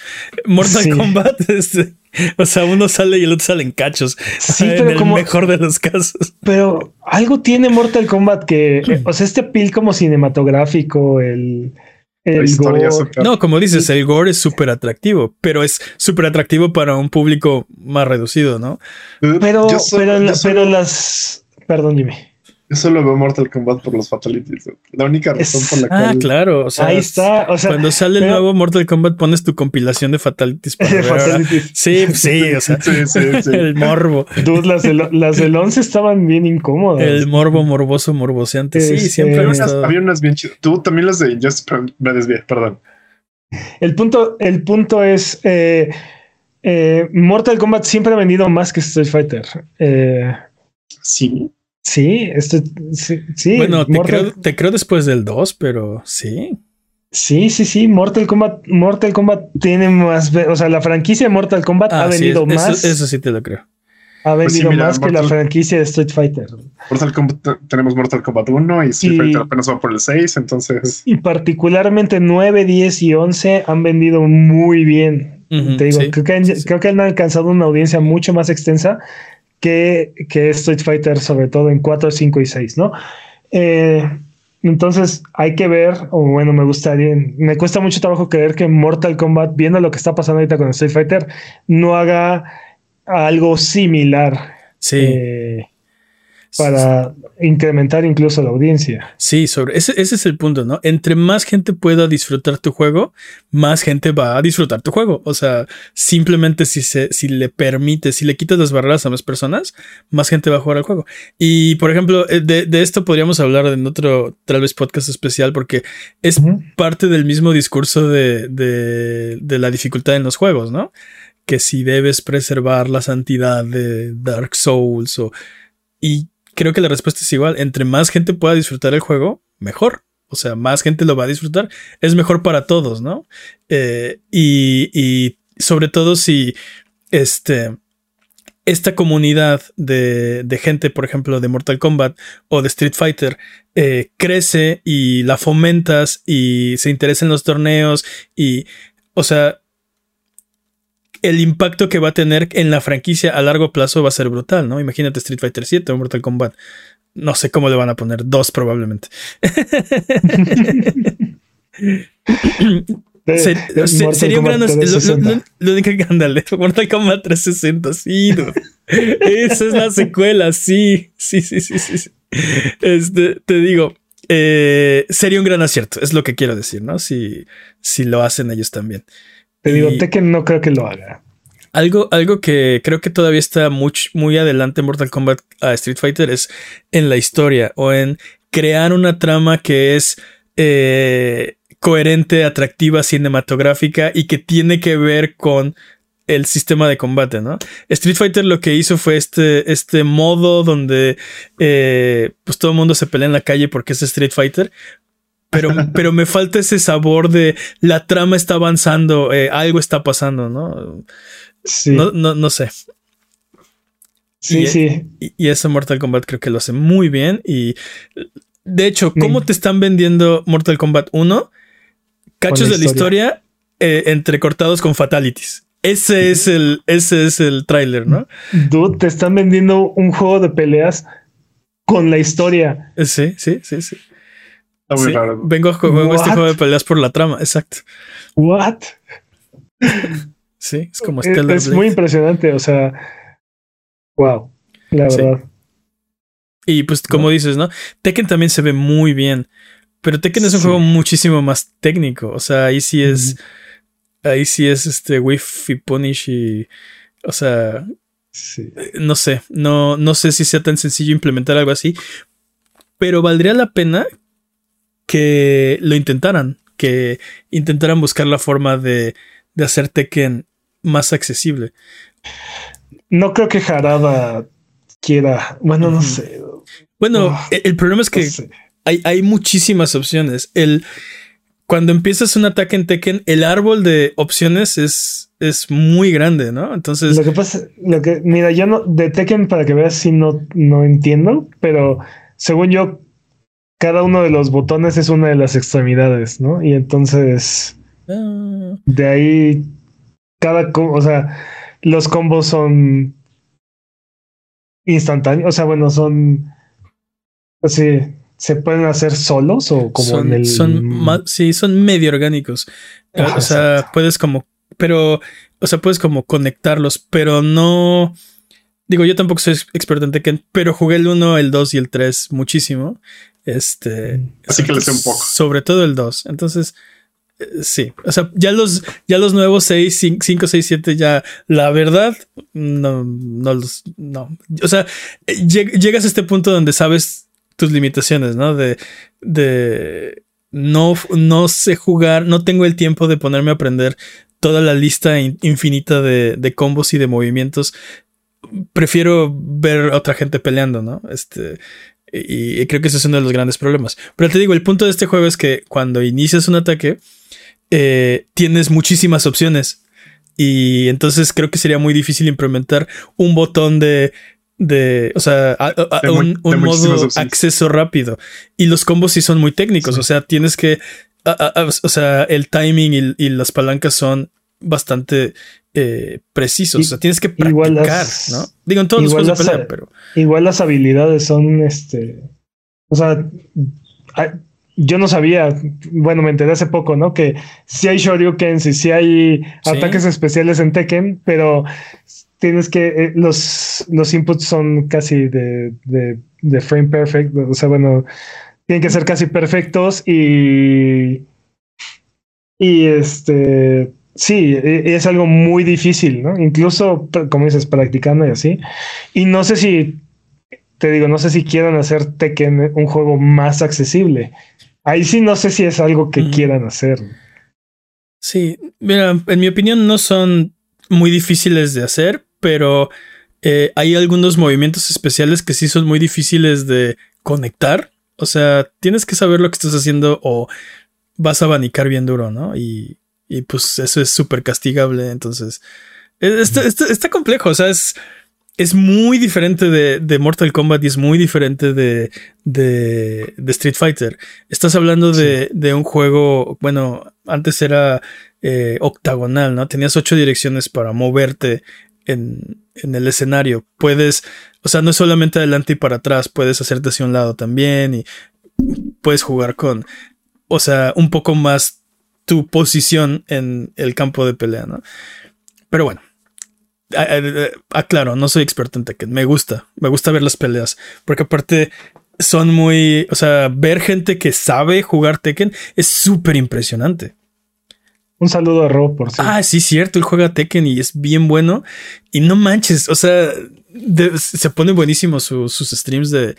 Mortal Kombat, [LAUGHS] este, o sea, uno sale y el otro sale en cachos. Sí, [LAUGHS] en el mejor de los casos. Pero algo tiene Mortal Kombat que, [CLEARS THROAT] o sea, este pil como cinematográfico, el, el gore. No, como dices, el gore es súper atractivo, pero es súper atractivo para un público más reducido, ¿no? Pero, pero, pero las, perdón, dime. Yo solo veo Mortal Kombat por los fatalities. La única razón por la cual. Ah, claro. O sea, ahí está. O sea, cuando sale el nuevo Mortal Kombat, pones tu compilación de fatalities. Para [LAUGHS] fatalities. Sí, sí. O sea, sí, sí, sí. [LAUGHS] el morbo. Dude, las, del, las 11 estaban bien incómodas. El morbo morboso, morboseante. Sí, este, siempre. Había unas, había unas bien chidas. Tú también las de Just me desvié, perdón. El punto, el punto es. Eh, eh, Mortal Kombat siempre ha vendido más que Street Fighter. Eh, sí. Sí, esto, sí, Bueno, te, creo, te creo después del 2, pero sí. Sí, sí, sí. Mortal Kombat, Mortal Kombat tiene más. O sea, la franquicia de Mortal Kombat ha ah, venido más. Eso, sí te lo creo. Ha pues venido más que la franquicia de Street Fighter. Mortal Kombat, tenemos Mortal Kombat 1 y Street Fighter apenas va por el 6, entonces. Y particularmente 9, 10 y 11 han vendido muy bien. te digo, creo, que creo que han alcanzado una audiencia mucho más extensa que, que Street Fighter, sobre todo en 4, 5 y 6, ¿no? Eh, entonces hay que ver, o bueno, me gustaría, me cuesta mucho trabajo creer que Mortal Kombat, viendo lo que está pasando ahorita con Street Fighter, no haga algo similar. Sí. Eh, para incrementar incluso la audiencia. Sí, sobre ese, ese, es el punto, ¿no? Entre más gente pueda disfrutar tu juego, más gente va a disfrutar tu juego. O sea, simplemente si se, si le permite, si le quitas las barreras a más personas, más gente va a jugar al juego. Y por ejemplo, eh, de, de esto podríamos hablar en otro, tal vez podcast especial, porque es parte del mismo discurso de, de, de la dificultad en los juegos, ¿no? Que si debes preservar la santidad de Dark Souls o y creo que la respuesta es igual. Entre más gente pueda disfrutar el juego, mejor. O sea, más gente lo va a disfrutar. Es mejor para todos, ¿no? Eh, y, y, sobre todo si este esta comunidad de, de, gente, por ejemplo, de Mortal Kombat o de Street Fighter, eh, crece y la fomentas y se interesa en los torneos y, o sea, el impacto que va a tener en la franquicia a largo plazo va a ser brutal, ¿no? Imagínate Street Fighter 7 o Mortal Kombat. No sé cómo le van a poner, dos probablemente. [LAUGHS] sería un gran. Lo, único que andale, [LAUGHS] Mortal Kombat 360, sí, Esa es la secuela, sí, sí, sí, sí, sí. Este, te digo, eh, sería un gran acierto, es lo que quiero decir, ¿no? Si, si lo hacen ellos también. Te digo, Tekken no creo que lo haga. Algo, algo que creo que todavía está muy, muy adelante en Mortal Kombat a Street Fighter es en la historia o en crear una trama que es eh, coherente, atractiva, cinematográfica y que tiene que ver con el sistema de combate, ¿no? Street Fighter lo que hizo fue este, este modo donde eh, pues todo el mundo se pelea en la calle porque es Street Fighter. Pero, pero me falta ese sabor de la trama está avanzando, eh, algo está pasando, ¿no? Sí. No, no, sé. Sí, y, sí. Y, y, ese Mortal Kombat creo que lo hace muy bien. Y de hecho, ¿cómo te están vendiendo Mortal Kombat 1? cachos de la historia eh, entrecortados con fatalities. Ese es el, ese es el tráiler, ¿no? Dude, te están vendiendo un juego de peleas con la historia. Sí, sí, sí, sí. Está muy raro. Vengo, a este juego de peleas por la trama, exacto. What? Sí, es como Es, es muy impresionante, o sea, wow, la verdad. Y pues como dices, ¿no? Tekken también se ve muy bien. Pero Tekken es un juego muchísimo más técnico. O sea, ahí sí es. Ahí sí es este Whiff y Punish y. O sea. No sé. No, no sé si sea tan sencillo implementar algo así. Pero valdría la pena que lo intentaran. Que intentaran buscar la forma de, de hacer Tekken más accesible. No creo que Harada quiera. Bueno, no sé. Bueno, el, problema es que hay, muchísimas opciones. El, cuando empiezas un ataque en Tekken, el árbol de opciones es, es muy grande, ¿no? Entonces. Lo que pasa, lo que, mira, yo no, de Tekken, para que veas si no, no entiendo, pero según yo, cada uno de los botones es una de las extremidades, ¿no? Y entonces. Ah. De ahí, cada, o sea, los combos son instantáneos, o sea, bueno, son así ¿Se pueden hacer solos o como son, en el... Son sí, son medio orgánicos. o sea, puedes como... Pero, o sea, puedes como conectarlos, pero no... Digo, yo tampoco soy experto en Tekken, pero jugué el 1, el 2 y el 3 muchísimo. Este... Así que le sé un poco. Sobre todo el 2. Entonces... Eh, sí, o sea, ya los, ya los nuevos 6, 5, 6, 7, ya la verdad, no, no los, no. O sea, llegas a este punto donde sabes tus limitaciones, ¿no? De, de no, no sé jugar, no tengo el tiempo de ponerme a aprender toda la lista infinita de, de combos y de movimientos. Prefiero ver a otra gente peleando, ¿no? Este, y, creo que ese es uno de los grandes problemas. Pero te digo, el punto de este juego es que cuando inicias un ataque, eh, tienes muchísimas opciones. Y entonces creo que sería muy difícil implementar un botón de de, o sea, un, modo acceso rápido. Y los combos sí son muy técnicos, o sea, tienes que, o sea, el timing y, las palancas son bastante eh, precisos, o sea, tienes que practicar, ¿no? Digo, en todos los juegos de pelea, pero... Igual las habilidades son, este, o sea, yo no sabía, bueno, me enteré hace poco, ¿no? Que sí hay Shoryukens y sí hay ataques especiales en Tekken, pero tienes que, eh, los, los inputs son casi de, de, frame perfect, o sea, bueno, tienen que ser casi perfectos y, y este, sí, e, es algo muy difícil, ¿no? Incluso, como dices, practicando y así. Y no sé si, te digo, no sé si quieran hacer Tekken un juego más accesible. Ahí sí no sé si es algo que quieran hacer. Sí, mira, en mi opinión no son muy difíciles de hacer, pero eh, hay algunos movimientos especiales que sí son muy difíciles de conectar. O sea, tienes que saber lo que estás haciendo o vas a abanicar bien duro, ¿no? Y, pues eso es súper castigable. Entonces, e, está, está, complejo. O sea, es, es muy diferente de, Mortal Kombat y es muy diferente de, de, Street Fighter. Estás hablando de, un juego, bueno, antes era eh, octagonal, ¿no? Tenías ocho direcciones para moverte en, en, el escenario. Puedes, o sea, no es solamente adelante y para atrás, puedes hacerte hacia un lado también y puedes jugar con, o sea, un poco más tu posición en el campo de pelea, ¿no? Pero bueno, aclaro, no soy experto en Tekken. Me gusta, me gusta ver las peleas. Porque aparte son muy. O sea, ver gente que sabe jugar Tekken es súper impresionante. Un saludo a Rob, por cierto. Ah, sí, cierto. Él juega Tekken y es bien bueno. Y no manches, o sea, se pone buenísimo sus streams de.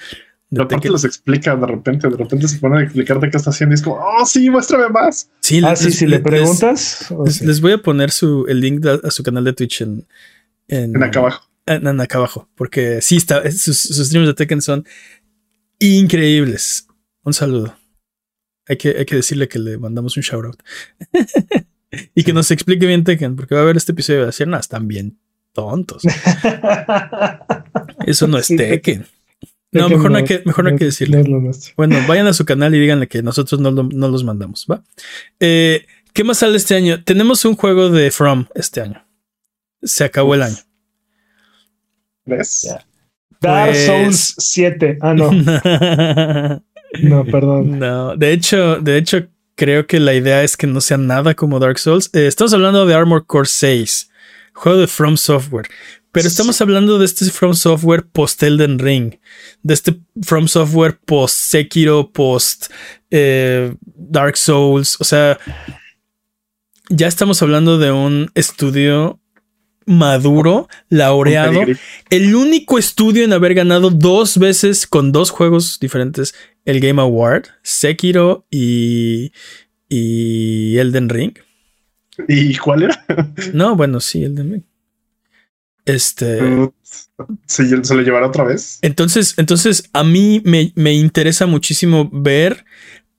De aparte los explica de repente, de repente se pone a explicarte qué está haciendo y es como, oh, sí, muéstrame más. Sí, ah, sí, si le preguntas. Les, voy a poner su, el link a su canal de Twitch en, en, acá abajo. En, acá abajo. Porque sí, está, sus, streams de Tekken son increíbles. Un saludo. Hay que, hay que decirle que le mandamos un shout out. [LAUGHS] y que nos explique bien Tekken, porque va a ver este episodio de decir, no, están bien tontos. [LAUGHS] Eso no es Tekken. No, mejor no hay que, mejor no hay que decirle. Bueno, vayan a su canal y díganle que nosotros no, no los mandamos, ¿va? Eh, ¿Qué más sale este año? Tenemos un juego de From este año. Se acabó el año. ¿Ves? Dark pues Souls 7. Ah, no. [LAUGHS] no, perdón. No, de hecho, de hecho, creo que la idea es que no sea nada como Dark Souls. Eh, estamos hablando de Armor Core 6, juego de From Software. Pero estamos hablando de este From Software post Elden Ring, de este From Software post Sekiro, post eh, Dark Souls. O sea, ya estamos hablando de un estudio maduro, laureado, el único estudio en haber ganado dos veces con dos juegos diferentes el Game Award, Sekiro y, y Elden Ring. ¿Y cuál era? No, bueno, sí, Elden Ring. Este. ¿Se, lo llevará otra vez? Entonces, entonces a mí me, me interesa muchísimo ver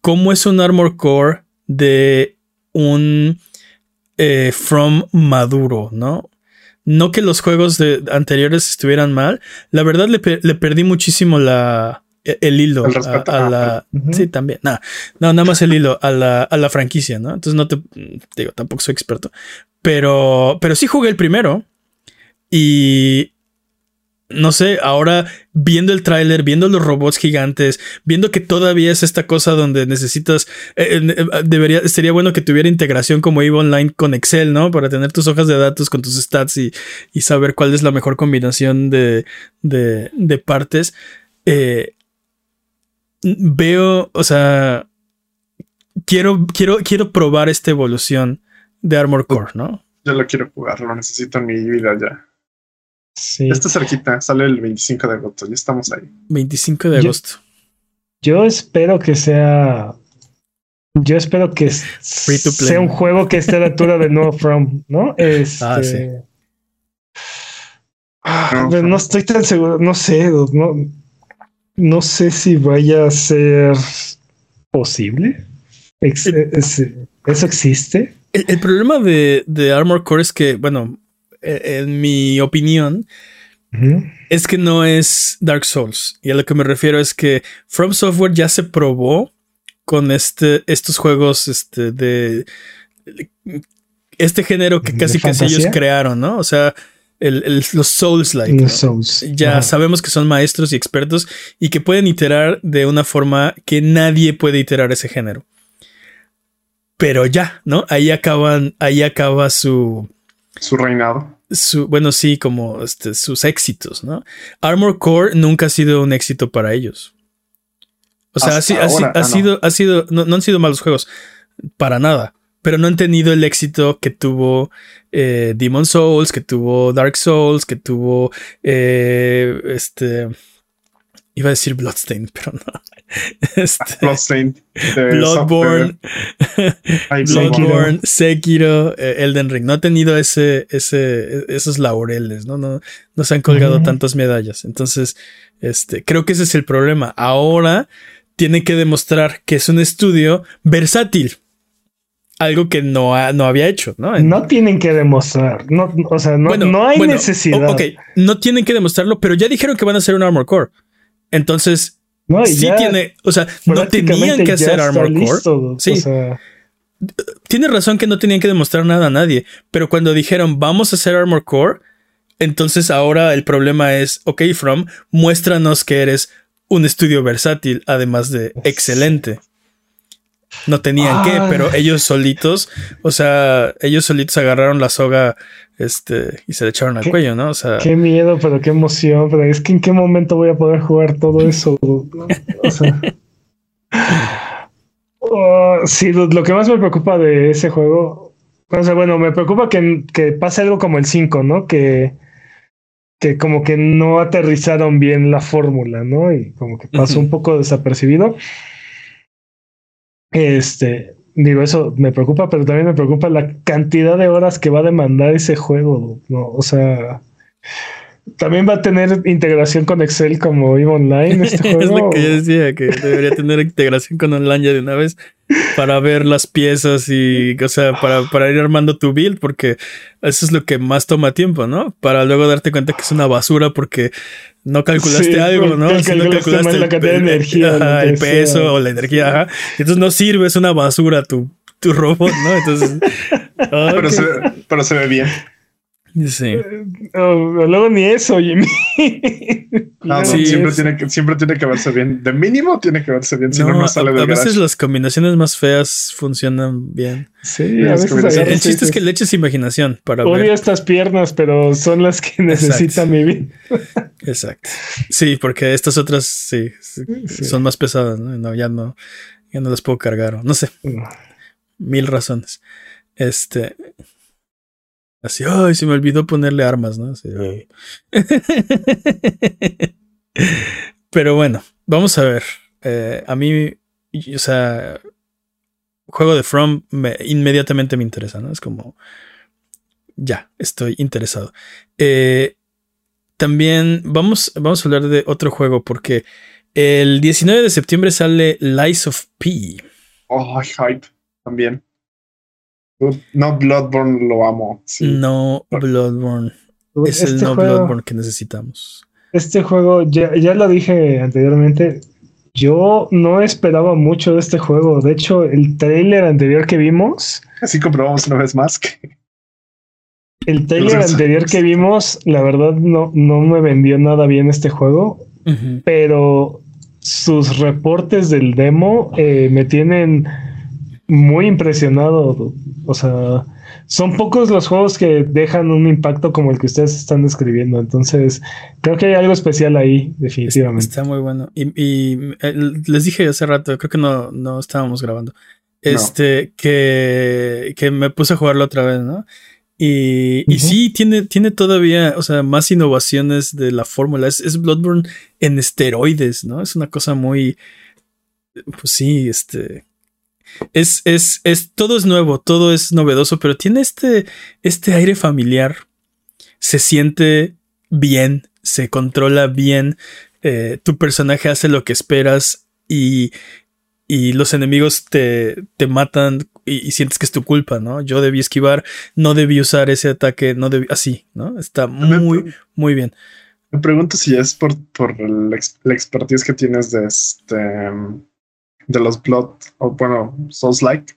cómo es un Armor Core de un eh, From maduro, ¿no? No que los juegos de, anteriores estuvieran mal. La verdad le, perdí muchísimo la, e, el hilo a, la. Sí, también. no, nada más el hilo a la, a la franquicia, ¿no? Entonces no te digo, tampoco soy experto. Pero, pero sí jugué el primero. Y no sé, ahora viendo el tráiler, viendo los robots gigantes, viendo que todavía es esta cosa donde necesitas, eh, eh, eh, debería, sería bueno que tuviera integración como EVE Online con Excel, ¿no? Para tener tus hojas de datos con tus stats y, saber cuál es la mejor combinación de, de, partes. veo, o sea, quiero, quiero, quiero probar esta evolución de Armor Core, ¿no? Yo lo quiero jugar, lo necesito en mi vida ya. Sí. Está cerquita, sale el 25 de agosto, ya estamos ahí. 25 de agosto. Yo espero que sea. Yo espero que sea un juego que esté a la altura de No [LAUGHS] From, ¿no? Este, ah, sí. Ah, no, estoy tan seguro, no sé, no, no sé si vaya a ser posible. ¿Eso existe? El, problema de, de Armor Core es que, bueno, eh, en mi opinión, es que no es Dark Souls. Y a lo que me refiero es que From Software ya se probó con este, estos juegos este, de, este género que casi casi ellos crearon, ¿no? O sea, los Souls-like. Ya sabemos que son maestros y expertos y que pueden iterar de una forma que nadie puede iterar ese género. Pero ya, ¿no? Ahí acaban, ahí acaba su, su reinado. Su, bueno, sí, como este, sus éxitos, ¿no? Armor Core nunca ha sido un éxito para ellos. O sea, ha, ah, sido, ha sido, no, han sido malos juegos, para nada, pero no han tenido el éxito que tuvo eh, Demon Souls, que tuvo Dark Souls, que tuvo eh, este, iba a decir Bloodstain, [LAUGHS] pero no. [LAUGHS] Este, [LAUGHS] Bloodborne, Bloodborne, Sekiro, eh, Elden Ring. No ha tenido ese, ese, esos laureles, ¿no? No, no se han colgado tantas medallas. Entonces, este, creo que ese es el problema. Ahora tiene que demostrar que es un estudio versátil. algo que no, no había hecho, ¿no? No tienen que demostrar, no, o sea, no, no hay necesidad. Ok, no tienen que demostrarlo, pero ya dijeron que van a hacer un Armor Core. Entonces, sí tiene, o sea, no tenían que hacer Armor Core. sí. Tienes razón que no tenían que demostrar nada a nadie, pero cuando dijeron vamos a hacer Armor Core, entonces ahora el problema es, ok, From, muéstranos que eres un estudio versátil, además de excelente. No tenían que, pero ellos solitos, o sea, ellos solitos agarraron la soga este, y se le echaron al cuello, ¿no? O sea, qué miedo, pero qué emoción, pero es que en qué momento voy a poder jugar todo eso. O sea, [LAUGHS] oh, sí, lo, que más me preocupa de ese juego, o sea, bueno, me preocupa que, que pase algo como el 5, ¿no? Que, que como que no aterrizaron bien la fórmula, ¿no? Y como que pasó un poco desapercibido. Este, digo, eso me preocupa, pero también me preocupa la cantidad de horas que va a demandar ese juego, ¿no? O sea, también va a tener integración con Excel como EVE Online este juego. [LAUGHS] es lo que yo decía, que debería tener integración con online ya de una vez para ver las piezas y, o sea, para, para ir armando tu build, porque eso es lo que más toma tiempo, ¿no? Para luego darte cuenta que es una basura porque no calculaste algo, ¿no? Si no calculaste la cantidad de energía, el peso o la energía, ajá. Entonces no sirve, es una basura tu, tu robot, ¿no? Entonces. [LAUGHS] pero, se, pero se ve bien. Sí. luego ni eso, Jimmy. [LAUGHS] no, siempre, Tiene que, siempre tiene que verse bien. De mínimo tiene que verse bien, si no, no, sale A, a veces las combinaciones más feas funcionan bien. Sí, a veces El chiste es que le eches imaginación para Odio estas piernas, pero son las que necesita mi vida. [LAUGHS] Exacto. Sí, porque estas otras sí, son más pesadas, ¿no? Ya no, ya no las puedo cargar. No sé. Mil razones. Este, Así, ay, se me olvidó ponerle armas, ¿no? [LAUGHS] Pero bueno, vamos a ver. Eh, a mí, o sea, juego de From me, inmediatamente me interesa, ¿no? Es como, ya, estoy interesado. Eh, también vamos, vamos a hablar de otro juego porque el 19 de septiembre sale Lies of P. Oh, hype, también. No Bloodborne lo amo. No Bloodborne. Es el este no Bloodborne que necesitamos. Este juego, ya, ya lo dije anteriormente, yo no esperaba mucho de este juego. De hecho, el trailer anterior que vimos. Así comprobamos una vez más que. El trailer anterior que vimos, la verdad, no, no me vendió nada bien este juego. Pero sus reportes del demo eh, me tienen muy impresionado. O sea, son pocos los juegos que dejan un impacto como el que ustedes están describiendo. Entonces, creo que hay algo especial ahí, definitivamente. Está muy bueno. Y, eh, les dije hace rato, creo que no, no estábamos grabando. Este, que, que me puse a jugarlo otra vez, ¿no? Y, y sí, tiene, tiene todavía, o sea, más innovaciones de la fórmula. Es, es Bloodborne en esteroides, ¿no? Es una cosa muy, pues sí, este, es, es, es, todo es nuevo, todo es novedoso, pero tiene este, este aire familiar. Se siente bien, se controla bien, eh, tu personaje hace lo que esperas y, y los enemigos te, te matan y, sientes que es tu culpa, ¿no? Yo debí esquivar, no debí usar ese ataque, no debí, así, ¿no? Está muy, muy bien. Me pregunto si es por, por la, la expertise que tienes de este de los Blood, o bueno, Souls Like.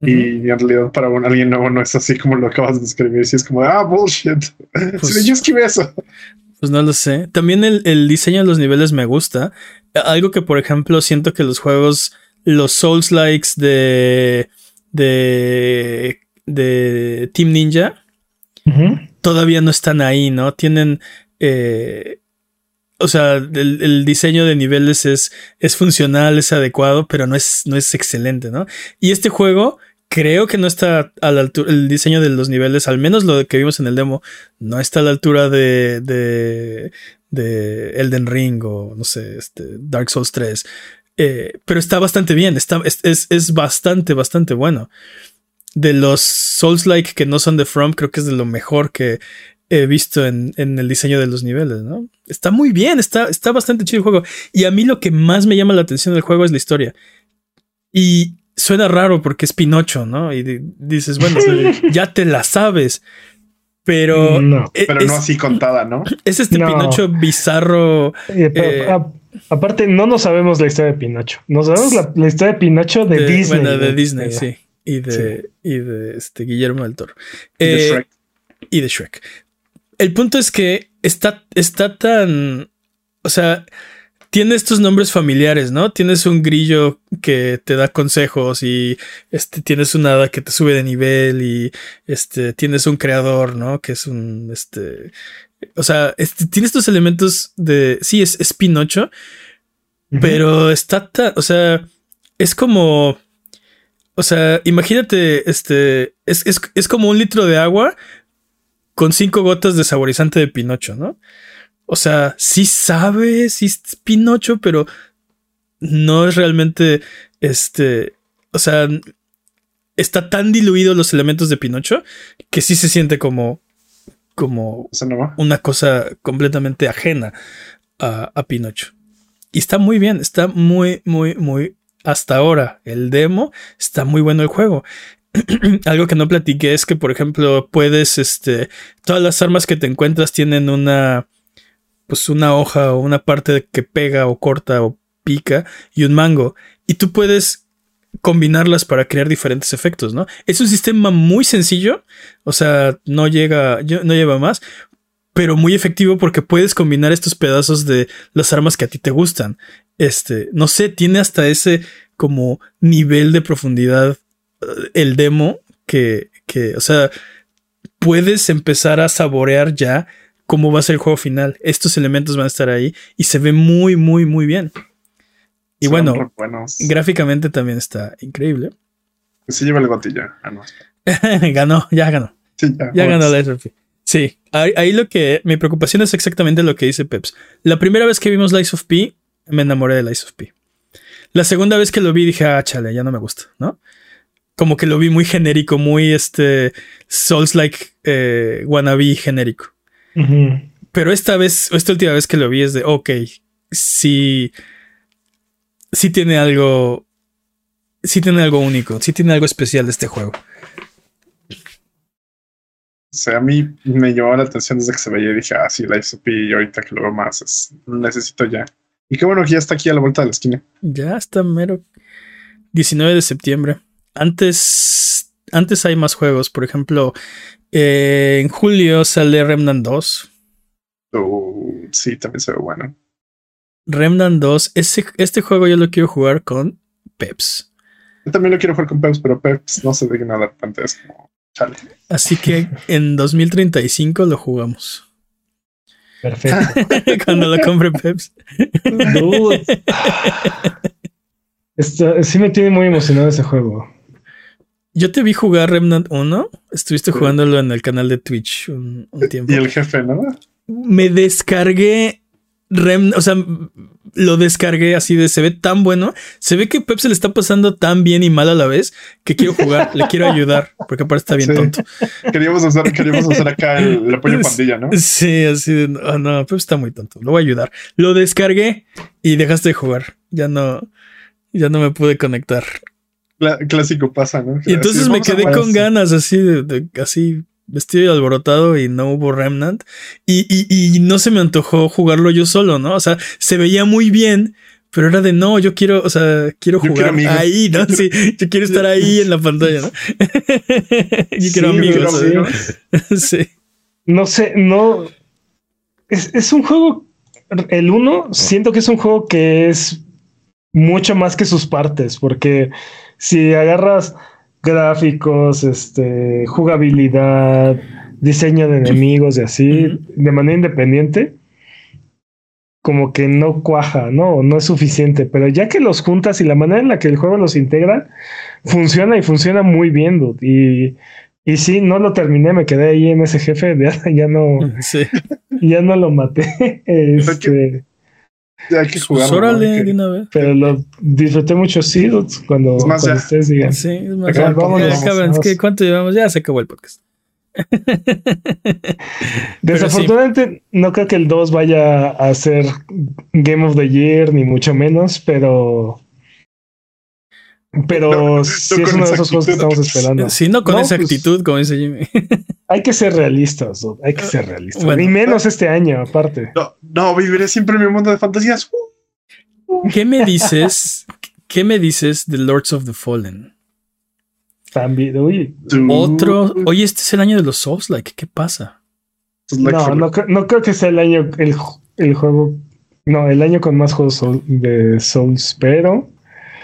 Y en realidad para un, alguien nuevo no es así como lo acabas de escribir. Si es como, ah, bullshit. [LAUGHS] Pues, yo escribí eso. Pues no lo sé. También el, el, diseño de los niveles me gusta. Algo que, por ejemplo, siento que los juegos, los Souls Likes de, de, de Team Ninja, todavía no están ahí, ¿no? Tienen eh, o sea, el, diseño de niveles es, es funcional, es adecuado, pero no es, no es excelente, ¿no? Y este juego creo que no está a la altura, el diseño de los niveles, al menos lo que vimos en el demo, no está a la altura de, de, de Elden Ring o, no sé, este, Dark Souls 3. Eh, pero está bastante bien, está, es, es, es bastante, bastante bueno de los Souls-like que no son de From, creo que es de lo mejor que he visto en, el diseño de los niveles, ¿no? Está muy bien, está, está bastante chido el juego. Y a mí lo que más me llama la atención del juego es la historia. Y suena raro porque es Pinocho, ¿no? Y dices, bueno, [LAUGHS] ya te la sabes. Pero, no, e, pero no así contada, ¿no? Es este Pinocho bizarro. Eh, aparte, no nos sabemos la historia de Pinocho. Nos sabemos la, historia de Pinocho de, Disney. Bueno, de Disney, sí. Y de, y de este Guillermo del Toro. Y de eh, Shrek. Y de Shrek. El punto es que está, está tan. O sea, tiene estos nombres familiares, ¿no? Tienes un grillo que te da consejos y este, tienes un hada que te sube de nivel y este, tienes un creador, ¿no? Que es un, este, o sea, este, tiene estos elementos de, sí, es, es Pinocho, pero está, o sea, es como, o sea, imagínate, este, es, es como un litro de agua con cinco gotas de saborizante de Pinocho, ¿no? O sea, sí sabe, sí es Pinocho, pero no es realmente este. O sea, está tan diluido los elementos de Pinocho que sí se siente como. como una cosa completamente ajena a, a Pinocho. Y está muy bien, está muy, muy, muy. Hasta ahora, el demo está muy bueno el juego. [CLEARS THROAT] Algo que no platiqué es que, por ejemplo, puedes, este, todas las armas que te encuentras tienen una, pues una hoja o una parte que pega o corta o pica y un mango. Y tú puedes combinarlas para crear diferentes efectos, ¿no? Es un sistema muy sencillo, o sea, no llega, no lleva más, pero muy efectivo porque puedes combinar estos pedazos de las armas que a ti te gustan. Este, no sé, tiene hasta ese como nivel de profundidad el demo que, que, o sea, puedes empezar a saborear ya cómo va a ser el juego final. Estos elementos van a estar ahí y se ve muy, muy, muy bien. Y bueno, gráficamente también está increíble. Se lleva el gotilla. Ah, [LAUGHS] ganó, ya ganó. Sí, ya, ganó la SRP. Sí, ahí, lo que mi preocupación es exactamente lo que dice Peps. La primera vez que vimos Lies of P, me enamoré de Lies of P. La segunda vez que lo vi dije, ah, chale, ya no me gusta, ¿no? Como que lo vi muy genérico, muy este Souls-like eh, wannabe genérico. Pero esta vez, esta última vez que lo vi es de, ok, sí, sí tiene algo, sí tiene algo único, sí tiene algo especial de este juego. O sea, a mí me llamó la atención desde que se veía y dije, ah, sí, la ISOP y ahorita que lo veo más, es, necesito ya. Y qué bueno que ya está aquí a la vuelta de la esquina. Ya está mero. 19 de septiembre. Antes, antes hay más juegos. Por ejemplo, eh, en julio sale Remnant 2. sí, también se ve bueno. Remnant 2. este juego yo lo quiero jugar con Peps. Yo también lo quiero jugar con Peps, pero Peps no se deja nada antes. Como chale. Así que en 2035 lo jugamos. Perfecto. [LAUGHS] Cuando lo compre Peps. [LAUGHS] sí me tiene muy emocionado ese juego. Yo te vi jugar Remnant 1. Estuviste jugándolo en el canal de Twitch un, [LAUGHS] tiempo. Y el jefe, ¿no? Me descargué Remnant, o sea, lo descargué así de se ve tan bueno. Se ve que Pep se le está pasando tan bien y mal a la vez que quiero jugar, le quiero ayudar, porque aparte está bien tonto. Queríamos hacer, queríamos hacer acá el, apoyo pandilla, ¿no? Sí, así de oh, no, Pep está muy tonto. Lo voy a ayudar. Lo descargué y dejaste de jugar. Ya no, ya no me pude conectar clásico pasa, ¿no? y entonces me quedé con ganas así de, así vestido y alborotado y no hubo Remnant y, y, no se me antojó jugarlo yo solo, ¿no? O sea, se veía muy bien, pero era de no, yo quiero, o sea, quiero jugar ahí, ¿no? [LAUGHS] Sí, yo quiero estar ahí en la pantalla, ¿no? [LAUGHS] yo quiero amigos. [LAUGHS] sí. No sé, no. Es, es un juego. El uno, siento que es un juego que es mucho más que sus partes, porque si agarras gráficos, este, jugabilidad, diseño de enemigos y así, de manera independiente, como que no cuaja, ¿no? No es suficiente. Pero ya que los juntas y la manera en la que el juego los integra, funciona y funciona muy bien, dude. Y, y sí, no lo terminé, me quedé ahí en ese jefe, [LAUGHS] ya, no, [LAUGHS] ya no lo maté. Este, hay que jugar. de una vez. Pero lo disfruté mucho, sí, cuando, ustedes digan. Sí, es más. es que ¿Cuánto llevamos? Ya se acabó el podcast. [LAUGHS] Desafortunadamente, no creo que el 2 vaya a ser Game of the Year, ni mucho menos, pero. Pero No, no sí es uno de esos juegos que estamos esperando. Si no con No, esa pues- actitud, como dice Jimmy. Hay que ser realistas, dude, hay que ser realistas. Bueno. y menos este año, aparte. No, no, viviré siempre en mi mundo de fantasías. ¿Qué me dices? [LAUGHS] ¿Qué me dices de Lords of the Fallen? También, uy, Otro. Oye, este es el año de los Souls, like, ¿qué pasa? Like no, no, no creo que sea el año, el, el juego, no, el año con más juegos Soul- de Souls, pero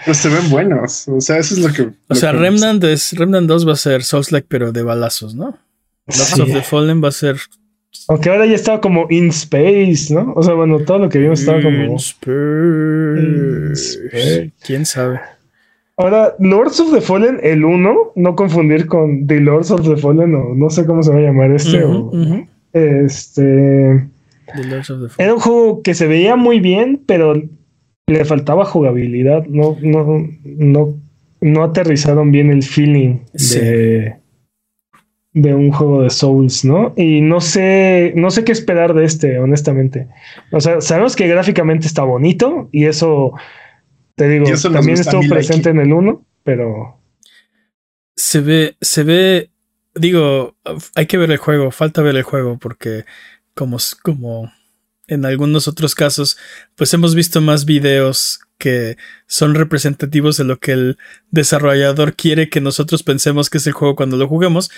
Pues se ven buenos. O sea, eso es lo que. O lo sea, que- Remnant, es, Remnant 2 va a ser Souls like, pero de balazos, ¿no? Lords sí. of the Fallen va a ser. aunque ahora ya estaba como in space, ¿no? O sea, bueno, todo lo que vimos estaba como... In Space. In Space. ¿Quién sabe? Ahora, Lords of the Fallen, el 1, no confundir con The Lords of the Fallen, o no sé cómo se va a llamar este, o este... The Lords of the Fallen. Era un juego que se veía muy bien, pero le faltaba jugabilidad. No, no, no, no aterrizaron bien el feeling Sí. de, de un juego de Souls, ¿no? Y no sé, no sé qué esperar de este, honestamente. O sea, sabemos que gráficamente está bonito y eso, te digo, también estuvo presente en el 1, pero Se ve, se ve. Digo, hay que ver el juego, falta ver el juego, porque como, como en algunos otros casos, pues hemos visto más videos que son representativos de lo que el desarrollador quiere que nosotros pensemos que es el juego cuando lo juguemos,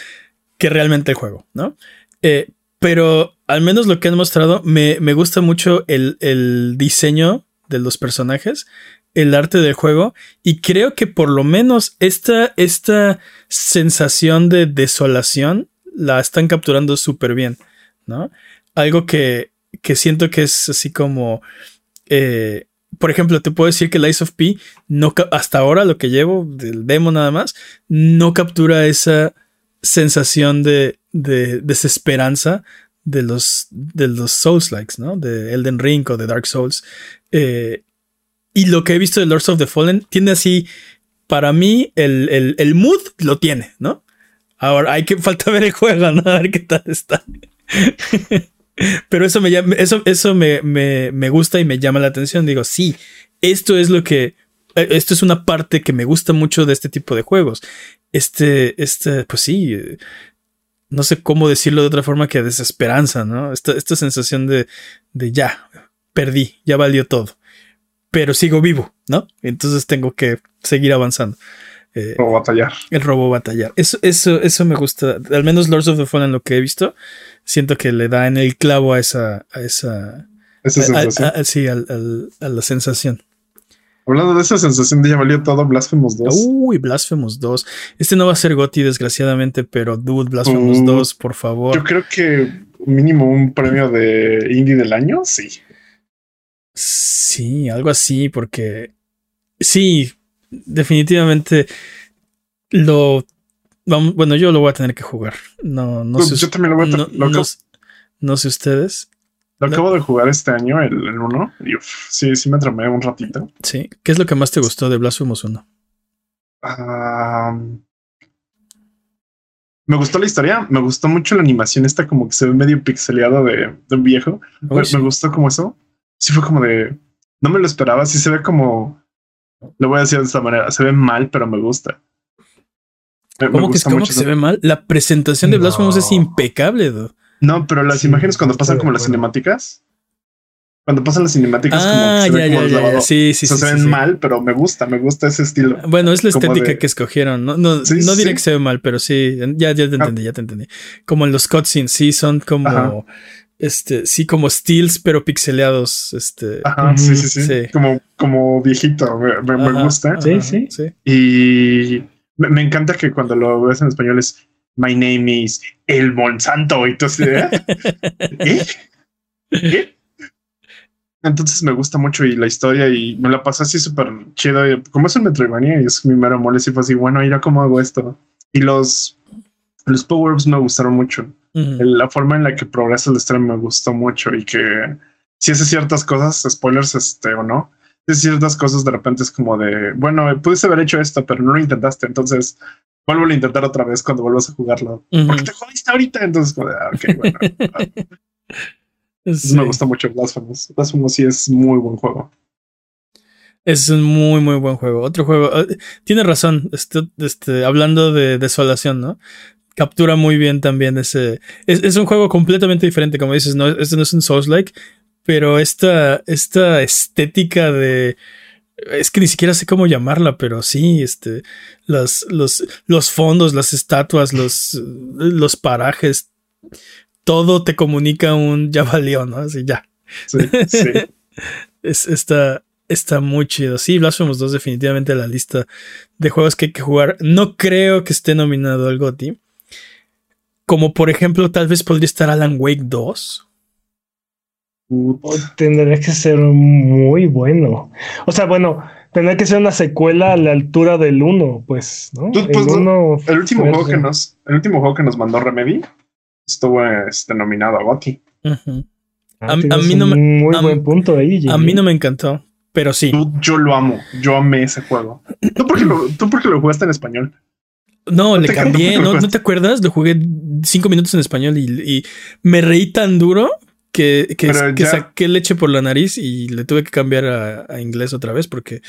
que realmente el juego, ¿no? Eh, pero al menos lo que han mostrado, me, me gusta mucho el, el diseño de los personajes, el arte del juego, y creo que por lo menos esta, esta sensación de desolación la están capturando súper bien, ¿no? Algo que, que siento que es así como... eh, por ejemplo, te puedo decir que el Ice of P, no, hasta ahora lo que llevo del demo nada más, no captura esa sensación de, de desesperanza de los, de los Souls likes, ¿no? De Elden Ring o de Dark Souls. Eh, y lo que he visto de Lords of the Fallen tiene así, para mí, el mood lo tiene, ¿no? Ahora hay que [LAUGHS] falta ver el juego, ¿no? A ver qué tal está. [LAUGHS] Pero eso me llama, eso, eso me, me, me gusta y me llama la atención. Digo, sí, esto es lo que. Eh, Esto es una parte que me gusta mucho de este tipo de juegos. Este, este, pues sí. eh, No sé cómo decirlo de otra forma que desesperanza, ¿no? Esta, esta sensación de, de ya, perdí, ya valió todo. Pero sigo vivo, ¿no? Entonces tengo que seguir avanzando. Eh, O batallar. el robo batallar. Eso, eso, eso me gusta. Al menos Lords of the Fallen, lo que he visto, siento que le da en el clavo a esa, a esa, Esa a- sensación. a- a- sí, al- al- a la sensación. Hablando de esa sensación de ya valió todo, Blasphemous 2. Uy, Blasphemous 2. Este no va a ser Gotti, desgraciadamente, pero dude, Blasphemous Uh, 2, por favor. Yo creo que mínimo un premio de indie del año, sí. Sí, algo así, porque sí, definitivamente lo vamos, bueno, yo lo voy a tener que jugar. No, no sé. yo también lo voy a no, lo, no no sé ustedes. Lo acabo de jugar este año, el, el 1. Y uf, sí, sí me tramé un ratito. Sí. ¿Qué es lo que más te gustó de Blasphemous 1? Ah, me gustó la historia, me gustó mucho la animación, esta como que se ve medio pixeleada de, de un viejo. Me, sí. me gustó como eso. Sí fue como de... No me lo esperaba, sí se ve como... Lo voy a decir de esta manera, se ve mal, pero me gusta. Me- me ¿Cómo que, cómo se ve mal? La presentación de No. Blasphemous es impecable, dude. No, pero las Sí, imágenes cuando pasan como las cinemáticas. Cuando pasan las cinemáticas como que se ya, ve como ya, ya, lavado. ya. Sí, sí, O sea, sí. se ven sí. mal, pero me gusta, me gusta ese estilo. Bueno, es la estética de- que escogieron. No, no, Sí, no diré sí. que se ve mal, pero sí, ya, ya te Ah. entendí, ya te entendí. Como en los cutscenes, sí, son como, Ajá. este, sí, como steals, pero pixeleados, este. Ajá, sí, sí, sí, Sí. Como, como viejito, me, me- me ajá, gusta. Sí, sí. sí. Y me, me encanta que cuando lo ves en español es My name is El Monsanto. Y de, [LAUGHS] ¿eh? ¿Qué? Entonces me gusta mucho y la historia y me la pasé así súper chido. Y Como es un Metroidvania y es mi mero mole, sí fue así, bueno, mira cómo hago esto. Y los, los power-ups me gustaron mucho. La forma en la que progresa el stream me gustó mucho y que si hace ciertas cosas, spoilers este o no, si hace ciertas cosas de repente es como de, bueno, pudiste haber hecho esto, pero no lo intentaste, entonces vuelvo a intentar otra vez cuando vuelvas a jugarlo. Porque te jodiste ahorita, entonces ah, ok, bueno. [LAUGHS] Sí. Me gusta mucho Blasphemous. Blasphemous sí es muy buen juego. Es un muy, muy buen juego. Otro juego. eh, Tiene razón. Este, este, hablando de desolación, ¿no? Captura muy bien también ese. Es, es un juego completamente diferente, como dices, no, este no es un Souls-like, pero esta, esta estética de. Es que ni siquiera sé cómo llamarla, pero sí, este. Los, los, los fondos, las estatuas, los, los parajes. Todo te comunica un ya valió, ¿no? Así ya. Sí, sí. [LAUGHS] Es, está, está muy chido. Sí, Blasphemous 2 definitivamente la lista de juegos que hay que jugar. No creo que esté nominado al GOTY. Como por ejemplo, tal vez podría estar Alan Wake 2. Tendría que ser muy bueno. O sea, bueno, tendría que ser una secuela a la altura del 1, pues, ¿no? Tú, pues, el, uno El último juego que nos, el último juego que nos mandó Remedy estuvo este, nominado a GOTY. Ah, a- a mí no un me- Muy a- buen punto ahí. A Jimmy. mí no me encantó, pero sí. Tú- yo lo amo, yo amé ese juego. ¿Tú porque lo, tú porque lo jugaste en español? No, le cambié. no te ¿No, ¿No acuerdas? te acuerdas? Lo jugué cinco minutos en español y, y me reí tan duro que, que, Pero que ya- saqué leche por la nariz y le tuve que cambiar a, a inglés otra vez porque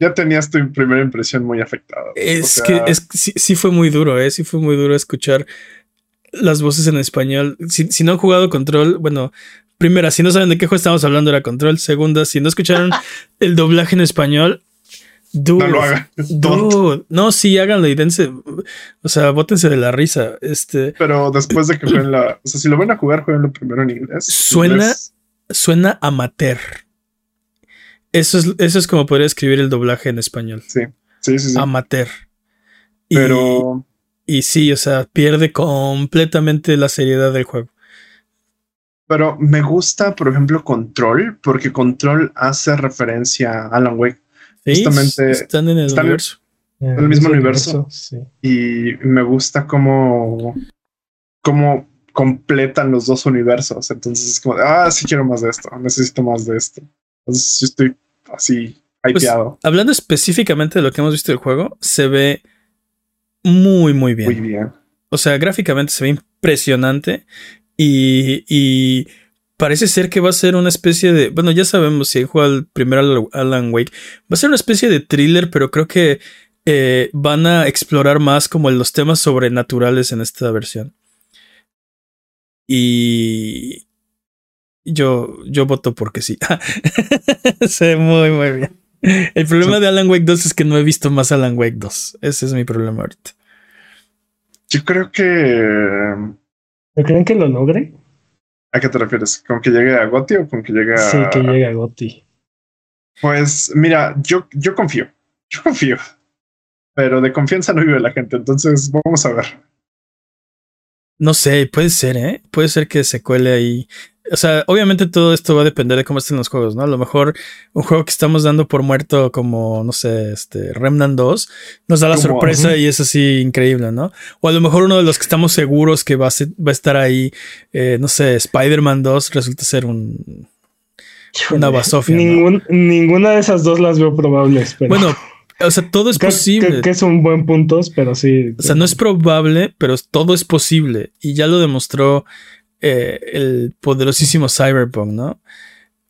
Ya tenías tu primera impresión muy afectada. Es O sea, que es, sí, sí fue muy duro, ¿eh? Sí fue muy duro escuchar las voces en español. Si, si no han jugado Control, bueno, primera, si no saben de qué juego estamos hablando era Control. Segunda, si no escucharon [LAUGHS] el doblaje en español, dude, No lo hagan. [LAUGHS] dude. No, sí, háganlo y dense, o sea, bótense de la risa. Este, Pero después de que jueguen la. O sea, si lo van a jugar, jueguenlo primero en inglés. Suena- Inglés. suena amateur. Eso es, eso es como podría escribir el doblaje en español. Sí, sí, sí. sí. Amateur. Y- Pero Y sí, o sea, pierde completamente la seriedad del juego. Pero me gusta, por ejemplo, Control, porque Control hace referencia a Alan Wake Sí, Justamente están en el están- universo. Eh, el mismo universo. Sí. y me gusta cómo, cómo completan los dos universos. Entonces es como, de, ah, sí quiero más de esto, necesito más de esto. Entonces yo estoy así Pues, hypeado. Hablando específicamente de lo que hemos visto del juego, se ve muy, muy bien. Muy bien. O sea, gráficamente se ve impresionante y, y parece ser que va a ser una especie de. Bueno, ya sabemos si juega el primer Al- Alan Wake. Va a ser una especie de thriller, pero creo que eh, van a explorar más como los temas sobrenaturales en esta versión. Y. Yo, yo voto porque sí. [LAUGHS] se ve muy, muy bien. El problema de Alan Wake 2 es que no he visto más Alan Wake 2. Ese es mi problema ahorita. Yo creo que. ¿No creen que lo logre? ¿A qué te refieres? ¿Con que llegue a Gotti o con que llegue a.? Sí, que llegue a Gotti. Pues mira, yo, yo confío. [LAUGHS] Yo confío. Pero de confianza no vive la gente. Entonces vamos a ver. No sé, puede ser, ¿eh? Puede ser que se cuele ahí. O sea, obviamente todo esto va a depender de cómo estén los juegos, ¿no? A lo mejor un juego que estamos dando por muerto como, no sé, este Remnant 2 nos da la Como- sorpresa y es así increíble, ¿no? O a lo mejor uno de los que estamos seguros que va a, ser- va a estar ahí, eh, no sé, Spider-Man 2 resulta ser un... Una basofia, Ninguna de esas dos las veo probables, pero Bueno, [LAUGHS] o sea, todo es posible. creo que es un buen punto, pero sí. O sea, no es probable, pero todo es posible. Y ya lo demostró eh, el poderosísimo Cyberpunk, ¿no?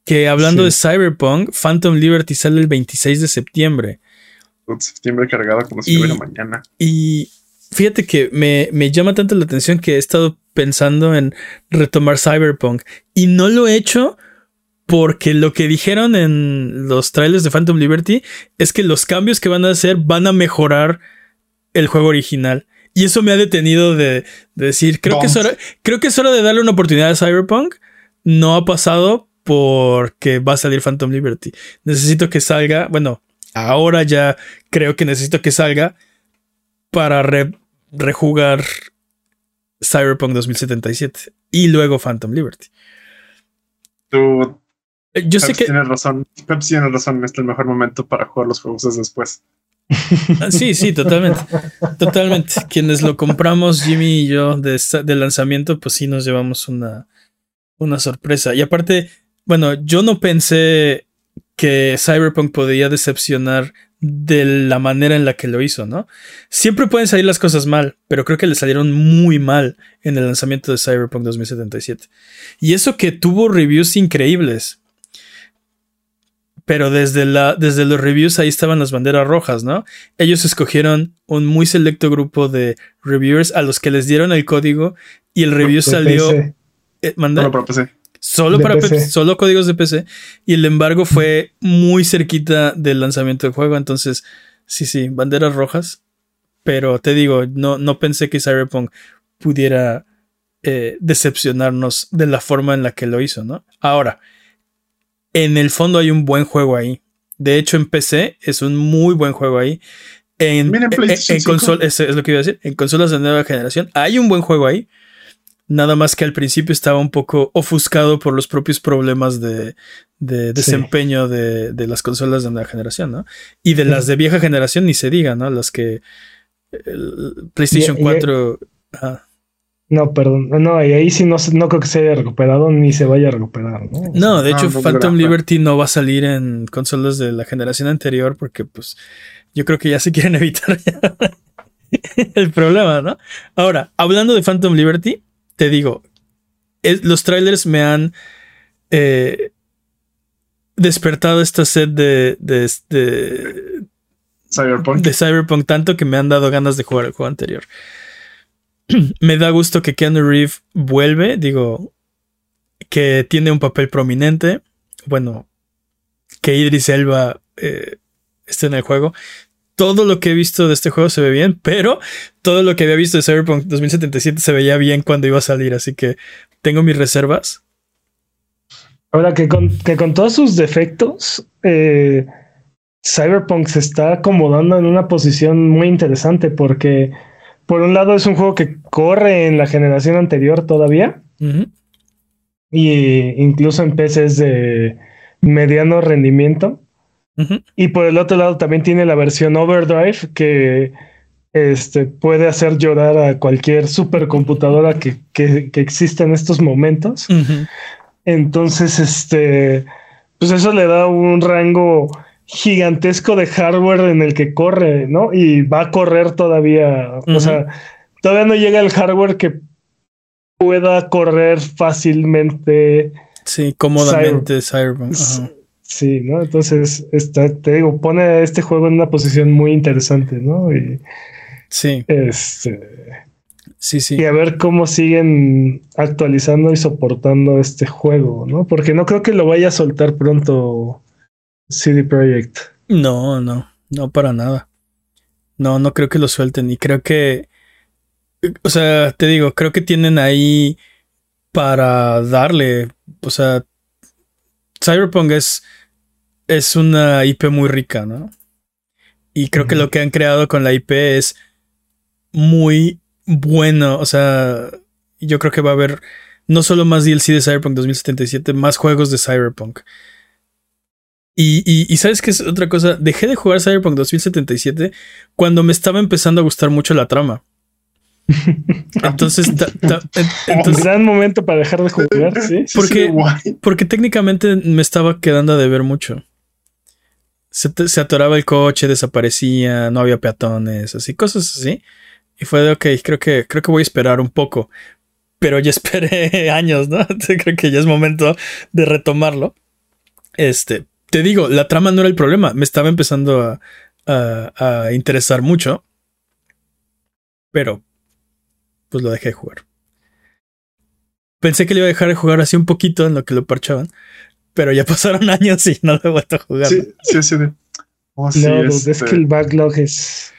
Que hablando Sí. de Cyberpunk, Phantom Liberty sale el 26 de septiembre. Septiembre cargado como si Y- fuera mañana. Y fíjate que me, me llama tanto la atención que he estado pensando en retomar Cyberpunk. Y no lo he hecho porque lo que dijeron en los trailers de Phantom Liberty es que los cambios que van a hacer van a mejorar el juego original. Y eso me ha detenido de, de decir, creo que, es hora, creo que es hora de darle una oportunidad a Cyberpunk. No ha pasado porque va a salir Phantom Liberty. Necesito que salga, bueno, ahora ya creo que necesito que salga para re- rejugar Cyberpunk 2077 y luego Phantom Liberty. Tú Eh, Yo sé Peps que tienes razón. Peps tiene razón. Este es el mejor momento para jugar los juegos es después. Ah, Sí, sí, totalmente. Totalmente. Quienes lo compramos, Jimmy y yo, de, de lanzamiento, pues sí nos llevamos una, una sorpresa. Y aparte, bueno, yo no pensé que Cyberpunk podría decepcionar de la manera en la que lo hizo, ¿no? Siempre pueden salir las cosas mal, pero creo que le salieron muy mal en el lanzamiento de Cyberpunk 2077. Y eso que tuvo reviews increíbles. Pero desde, la, desde los reviews ahí estaban las banderas rojas, ¿no? Ellos escogieron un muy selecto grupo de reviewers a los que les dieron el código y el review salió... Eh, solo para PC. Solo para PC. solo códigos de PC. Y el embargo fue muy cerquita del lanzamiento del juego. Entonces, sí, sí, banderas rojas. Pero te digo, no, no pensé que Cyberpunk pudiera eh, decepcionarnos de la forma en la que lo hizo, ¿no? Ahora, en el fondo hay un buen juego ahí. De hecho, en PC es un muy buen juego ahí. En, en, es, lo que iba a decir. En consolas de nueva generación hay un buen juego ahí. Nada más que al principio estaba un poco ofuscado por los propios problemas de, desempeño de, las consolas de nueva generación, ¿no? Y de las de vieja generación ni se diga, ¿no? Las que PlayStation 4. No, perdón. No, y ahí sí no, no creo que se haya recuperado ni se vaya a recuperar. No, no de hecho, Phantom Liberty no va a salir en consolas de la generación anterior porque, pues, yo creo que ya se quieren [LAUGHS] evitar el problema, ¿no? Ahora, hablando de Phantom Liberty, te digo, los trailers me han eh, despertado esta sed de, de, Cyberpunk. de Cyberpunk tanto que me han dado ganas de jugar el juego anterior. [CLEARS THROAT] me da gusto que Keanu Reeves vuelve, digo, que tiene un papel prominente. Bueno, que Idris Elba eh, esté en el juego todo lo que he visto de este juego se ve bien, pero todo lo que había visto de Cyberpunk 2077 se veía bien cuando iba a salir, así que tengo mis reservas. Ahora que con, que con todos sus defectos, eh, Cyberpunk se está acomodando en una posición muy interesante porque por un lado es un juego que corre en la generación anterior todavía y incluso en PCs de mediano rendimiento. Y por el otro lado también tiene la versión Overdrive que este, puede hacer llorar a cualquier supercomputadora que, que, que exista en estos momentos. Entonces, este, pues eso le da un rango gigantesco de hardware en el que corre, ¿no? Y va a correr todavía, o sea, todavía no llega el hardware que pueda correr fácilmente. Sí, cómodamente Cyberpunk. Sí, ¿no? Entonces, está, te digo, pone a este juego en una posición muy interesante, ¿no? Y, sí. Este, sí, sí. Y a ver cómo siguen actualizando y soportando este juego, ¿no? Porque no creo que lo vaya a soltar pronto CD Projekt. No, no, no para nada. No, no creo que lo suelten. Y creo que. O sea, te digo, creo que tienen ahí para darle. O sea, Cyberpunk es, es una IP muy rica, ¿no? Y creo que lo que han creado con la IP es muy bueno. O sea, yo creo que va a haber no solo más DLC de Cyberpunk 2077, más juegos de Cyberpunk. Y, y, y, sabes qué es otra cosa, dejé de jugar Cyberpunk 2077 cuando me estaba empezando a gustar mucho la trama. [LAUGHS] Entonces, un gran momento para dejar de jugar, ¿sí? Porque, porque técnicamente me estaba quedando de ver mucho. Se, atoraba el coche, desaparecía, no había peatones, así, cosas así. Y fue de, ok, creo que, creo que voy a esperar un poco. Pero ya [LAUGHS] esperé años, ¿no? [LAUGHS] creo que ya es momento de retomarlo. Este, te digo, la trama no era el problema. Me estaba empezando a, a interesar mucho. Pero pues lo dejé de jugar. Pensé que le iba a dejar de jugar así un poquito en lo que lo parchaban, pero ya [LAUGHS] pasaron años y no lo he vuelto a jugar. Sí, sí, sí. Oh, no, es este que el backlog es.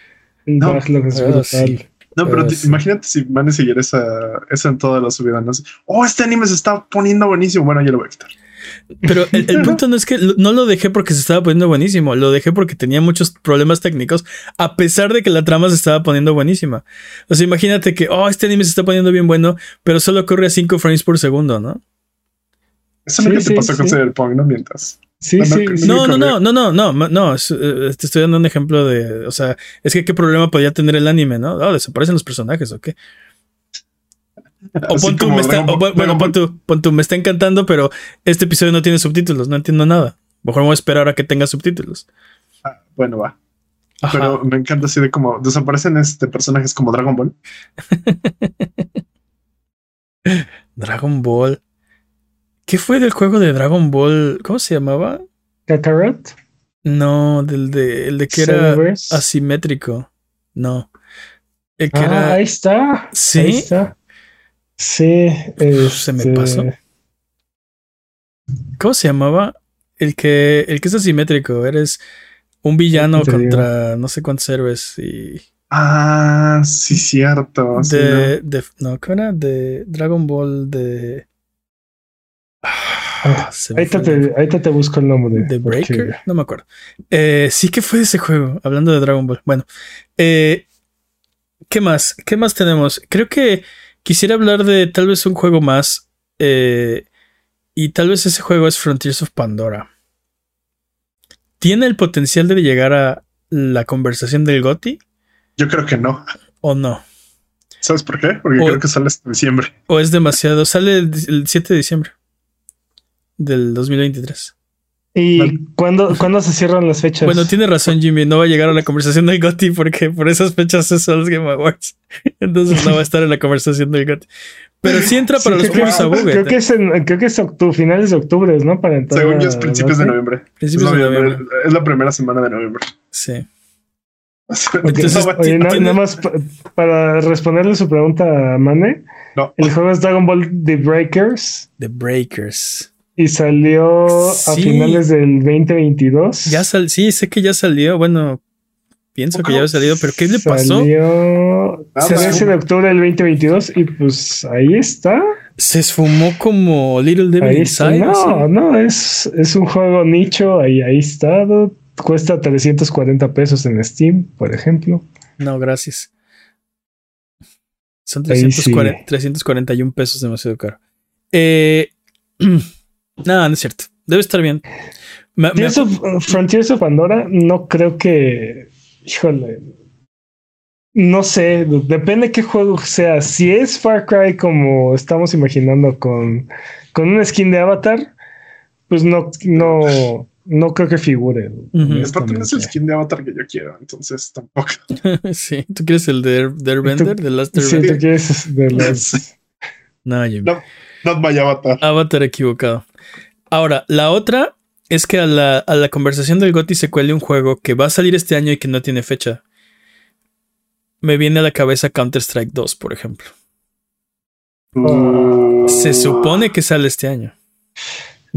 El backlog es brutal. No, pero imagínate si van a seguir esa, esa en todas las subidas. Oh, este anime se está poniendo buenísimo. Bueno, ya lo voy a quitar. Pero el, [LAUGHS] punto no es que no lo dejé porque se estaba poniendo buenísimo, lo dejé porque tenía muchos problemas técnicos, a pesar de que la trama se estaba poniendo buenísima. O sea, imagínate que, oh, este anime se está poniendo bien bueno, pero solo corre a 5 frames por segundo, ¿no? Eso es lo que te pasó con Cyberpunk, ¿no mientas? Sí, sí, no, no, no, no, no, no, no, no, te estoy dando un ejemplo de, o sea, es que qué problema podía tener el anime, ¿no? Oh, desaparecen los personajes, ¿o qué? O pon tú, me está, bueno, pon tú, pon tú, me está encantando, pero este episodio no tiene subtítulos, no entiendo nada. Mejor voy a esperar a que tenga subtítulos. Ah, bueno, va. Pero me encanta así de como desaparecen este personajes como Dragon Ball. [LAUGHS] Dragon Ball. ¿Qué fue del juego de Dragon Ball? ¿Cómo se llamaba? Kakarot. No, del de, el de que era asimétrico. No. El que Ah, era. ahí está. ¿Sí? Ahí está. Sí. Se me este, pasó. ¿Cómo se llamaba? El que, el que es asimétrico. Eres un villano digo. contra no sé cuántos héroes y. Ah, sí, cierto. sí, De, de- no, ¿cómo era? De Dragon Ball de. Ah, Ahorita te, ahorita te busco el nombre. ¿The porque- Breaker? No me acuerdo. Eh, sí que fue ese juego, hablando de Dragon Ball. Bueno, eh, ¿qué más? ¿Qué más tenemos? Creo que quisiera hablar de tal vez un juego más. eh, y tal vez ese juego es Frontiers of Pandora. ¿Tiene el potencial de llegar a la conversación del GOTI Yo creo que no. o no? ¿Sabes por qué? Porque O- creo que sale hasta diciembre. ¿O es demasiado? Sale el, el 7 de diciembre del 2023. ¿Y cuándo, cuándo se cierran las fechas? Bueno, tiene razón Jimmy, no va a llegar a la conversación del GOTY porque por esas fechas son los Game Awards. [LAUGHS] Entonces no va a estar en la conversación del GOTY. Pero sí entra para Sí, los premios a creo que es en- creo que es octu- finales de octubre, ¿no? Para entrar Según yo, es principios de ¿no? noviembre. Principios es, de noviembre. noviembre. es la primera semana de noviembre. Sí. [LAUGHS] Entonces, Oye, nada más pa- para responderle su pregunta a Mane, no. el juego es Dragon Ball The Breakers The Breakers. Y salió a Sí. finales del 2022. Ya sal, sí, sé que ya salió. Bueno, pienso que ya había salido, pero ¿qué le pasó? Salió Nada. 13 de octubre del 2022 y pues ahí está. Se esfumó como Little Devil Ahí está. Inside. No, no, es, es un juego nicho, ahí, ahí está. Cuesta 340 pesos en Steam, por ejemplo. No, gracias. Son Ahí 340, sí. 341 pesos, demasiado caro. Eh, [CLEARS THROAT] no, no es cierto. Debe estar bien. Me- me- Frontiers of, Frontiers of Pandora, no creo que. Híjole. No sé, depende qué juego sea. Si es Far Cry como estamos imaginando con, con un skin de Avatar, pues no, no, no creo que figure. Aparte no es el skin de Avatar que yo quiero, entonces tampoco. [LAUGHS] sí, ¿tú quieres el de, de Airbender? ¿De Last Sí, Airbender? tú quieres de [LAUGHS] las. No, Jimmy. No. Not my Avatar. Avatar equivocado. Ahora, la otra es que a la, a la conversación del GOTY se cuele un juego que va a salir este año y que no tiene fecha. Me viene a la cabeza Counter-Strike 2, por ejemplo. Uh, Se supone que sale este año.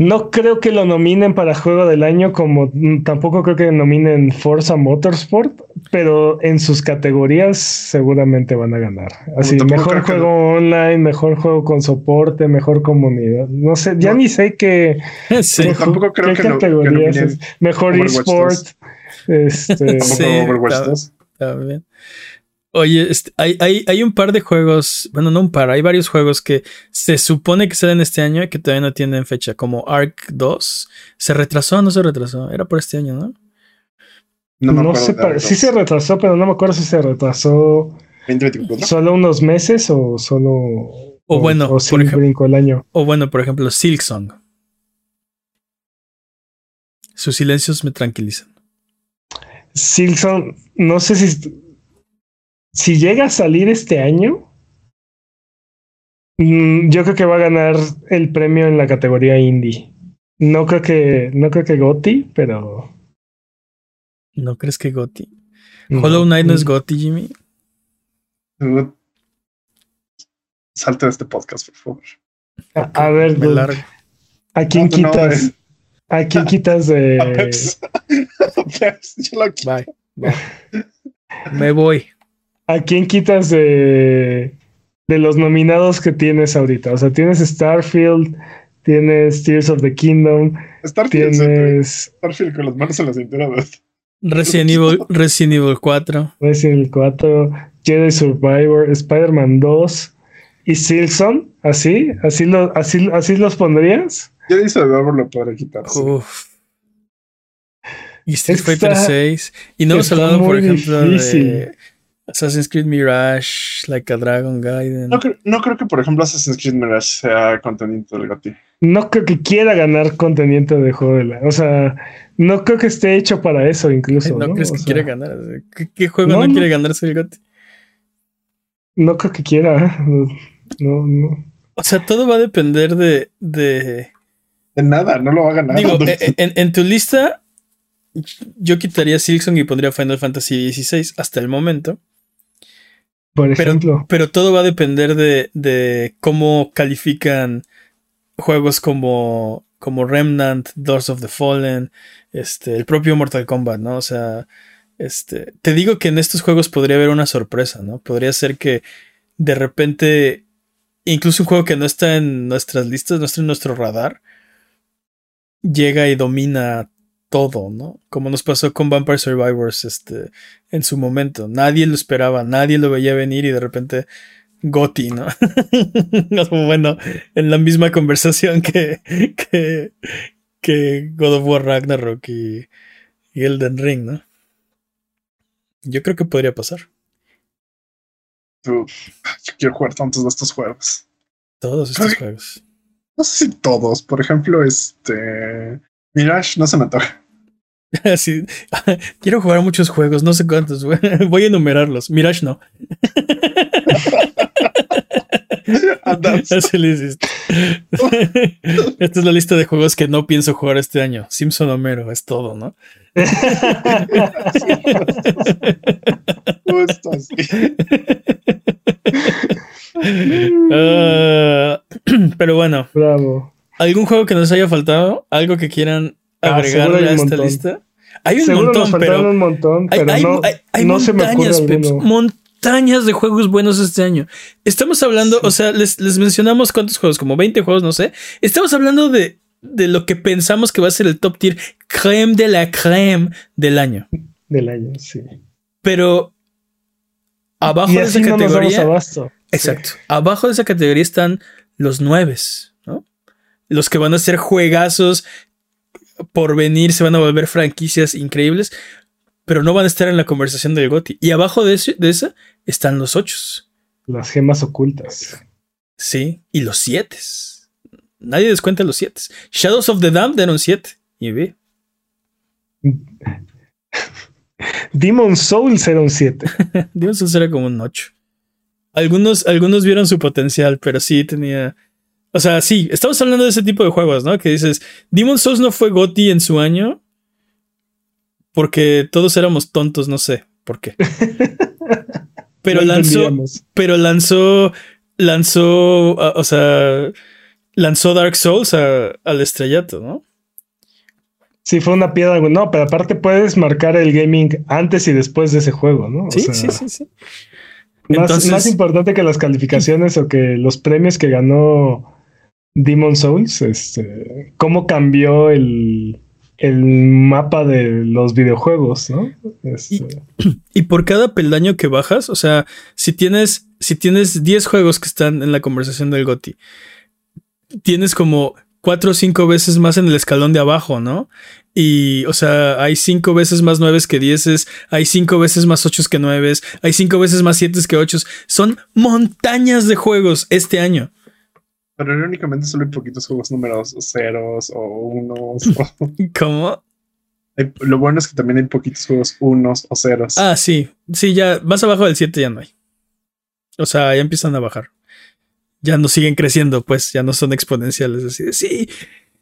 No creo que lo nominen para juego del año, como tampoco creo que nominen Forza Motorsport, pero en sus categorías seguramente van a ganar. Así, mejor que juego online, mejor juego con soporte, mejor comunidad. No sé, ya No. ni sé qué, [LAUGHS] Sí. qué, tampoco creo qué que no- que categorías nominen es. Mejor Overwatch eSport. 2. Este, Sí, Overwatch está- 2. Está bien. Oye, este, hay, hay, hay un par de juegos, bueno, no un par, hay varios juegos que se supone que salen este año y que todavía no tienen fecha, como Ark 2. ¿Se retrasó o no se retrasó? Era por este año, ¿no? No me no sé, sí se retrasó, pero no me acuerdo si se retrasó 2024. solo unos meses o solo. O bueno, o por ejemplo- el año. O bueno, por ejemplo, Silksong. Sus silencios me tranquilizan. Silson, no sé si. Si llega a salir este año, mm, yo creo que va a ganar el premio en la categoría indie. No creo que, no creo que Gotti, pero. ¿No crees que Gotti? no. Hollow Knight no es Gotti, Jimmy. Salte de este podcast, por favor. A, a ver, Me dude, largo. ¿a quién No, no, quitas? eh. ¿A quién quitas [LAUGHS] A de.? Peps. [LAUGHS] A Peps, yo lo. Bye. bye. Me voy. ¿A quién quitas de, de los nominados que tienes ahorita? O sea, tienes Starfield, tienes Tears of the Kingdom, Starfield, tienes Starfield con las manos en la cintura. Resident [LAUGHS] Evil, Resident Evil 4. Resident Evil 4, Jedi Survivor, Spider-Man 2 y Silson. ¿Así? ¿Así, lo, así, así los pondrías? De nuevo lo podré quitar. Uf. Y Street Fighter está- 6. Y no hemos hablado, por ejemplo, difícil. de Assassin's Creed Mirage, Like a Dragon Gaiden. No, no creo que, por ejemplo, Assassin's Creed Mirage sea contenido del GOTY. No creo que quiera ganar conteniente de juego de la. O sea, no creo que esté hecho para eso, incluso. ¿No, ¿no? crees O que sea, quiere ganar? ¿Qué, qué juego No, no, no. quiere ganarse el GOTY? No creo que quiera. No, no. O sea, todo va a depender de, de, nada, no lo va a ganar. Digo, [LAUGHS] eh, en, en tu lista, yo quitaría Silksong y pondría Final Fantasy XVI hasta el momento. Por ejemplo. Pero, todo va a depender de, de, cómo califican juegos como, como Remnant, Doors of the Fallen, este, el propio Mortal Kombat, ¿no? O sea, este, te digo que en estos juegos podría haber una sorpresa, ¿no? Podría ser que de repente, incluso un juego que no está en nuestras listas, no está en nuestro radar, llega y domina todo, ¿no? Como nos pasó con Vampire Survivors este, en su momento. Nadie lo esperaba, nadie lo veía venir y de repente Gotti, ¿no? [LAUGHS] bueno, en la misma conversación que, que, que God of War Ragnarok y, y Elden Ring, ¿no? Yo creo que podría pasar. yo quiero jugar tantos de estos juegos. Todos estos juegos. No sé si todos. Por ejemplo, este. Mirage no se me toca. [LAUGHS] Sí. [LAUGHS] Quiero jugar muchos juegos, no sé cuántos. [LAUGHS] Voy a enumerarlos. Mirage no. Así le hiciste. Esta es la lista de juegos que no pienso jugar este año. Simpson Homero, es todo, ¿no? Justo así. Ah, [CLEARS THROAT] pero bueno. Bravo. ¿Algún juego que nos haya faltado? ¿Algo que quieran ah, agregarle a esta lista? Hay un montón, pero. Un montón, pero hay, no, hay, no montañas, montañas de juegos buenos este año. Estamos hablando, o sea, les, les, mencionamos cuántos juegos, como 20 juegos, no sé. Estamos hablando de, de lo que pensamos que va a ser el top tier creme de la creme del año. Del año, sí. Pero abajo de esa categoría. Exacto. Abajo de esa categoría están los nueves. Los que van a ser juegazos por venir, se van a volver franquicias increíbles, pero no van a estar en la conversación del GOTI. Y abajo de, de esa están los ocho. Las gemas ocultas. Sí, y los siete. Nadie descuenta los siete. Shadows of the Damned eran siete. Y ve. [LAUGHS] Demon Souls era un 7. Demon Souls era como un 8. Algunos, algunos vieron su potencial, pero sí tenía. O sea, sí, estamos hablando de ese tipo de juegos, ¿no? Que dices, Demon Souls no fue GOTI en su año porque todos éramos tontos, no sé por qué. [LAUGHS] Pero lanzó, pero lanzó, lanzó, o sea, lanzó Dark Souls al estrellato, ¿no? Sí, fue una piedra. No, pero aparte puedes marcar el gaming antes y después de ese juego, ¿no? sí, sí, sí, sí. Más, importante que las calificaciones o que los premios que ganó Demon Souls, este, cómo cambió el, el mapa de los videojuegos, ¿no? Este, y, [CLEARS THROAT] por cada peldaño que bajas, o sea, si tienes, si tienes 10 juegos que están en la conversación del GOTI, tienes como cuatro o cinco veces más en el escalón de abajo, ¿no? Y, o sea, hay cinco veces más nueves que dieces, hay cinco veces más ocho que nueves, hay cinco veces más siete que ocho. Son montañas de juegos este año. Pero irónicamente solo hay poquitos juegos números ceros o unos. [LAUGHS] [LAUGHS] ¿Cómo? lo bueno es que también hay poquitos juegos unos o ceros. Ah, sí. Sí, ya más abajo del 7 ya no hay. O sea, ya empiezan a bajar ya no siguen creciendo, pues ya no son exponenciales. Así sí,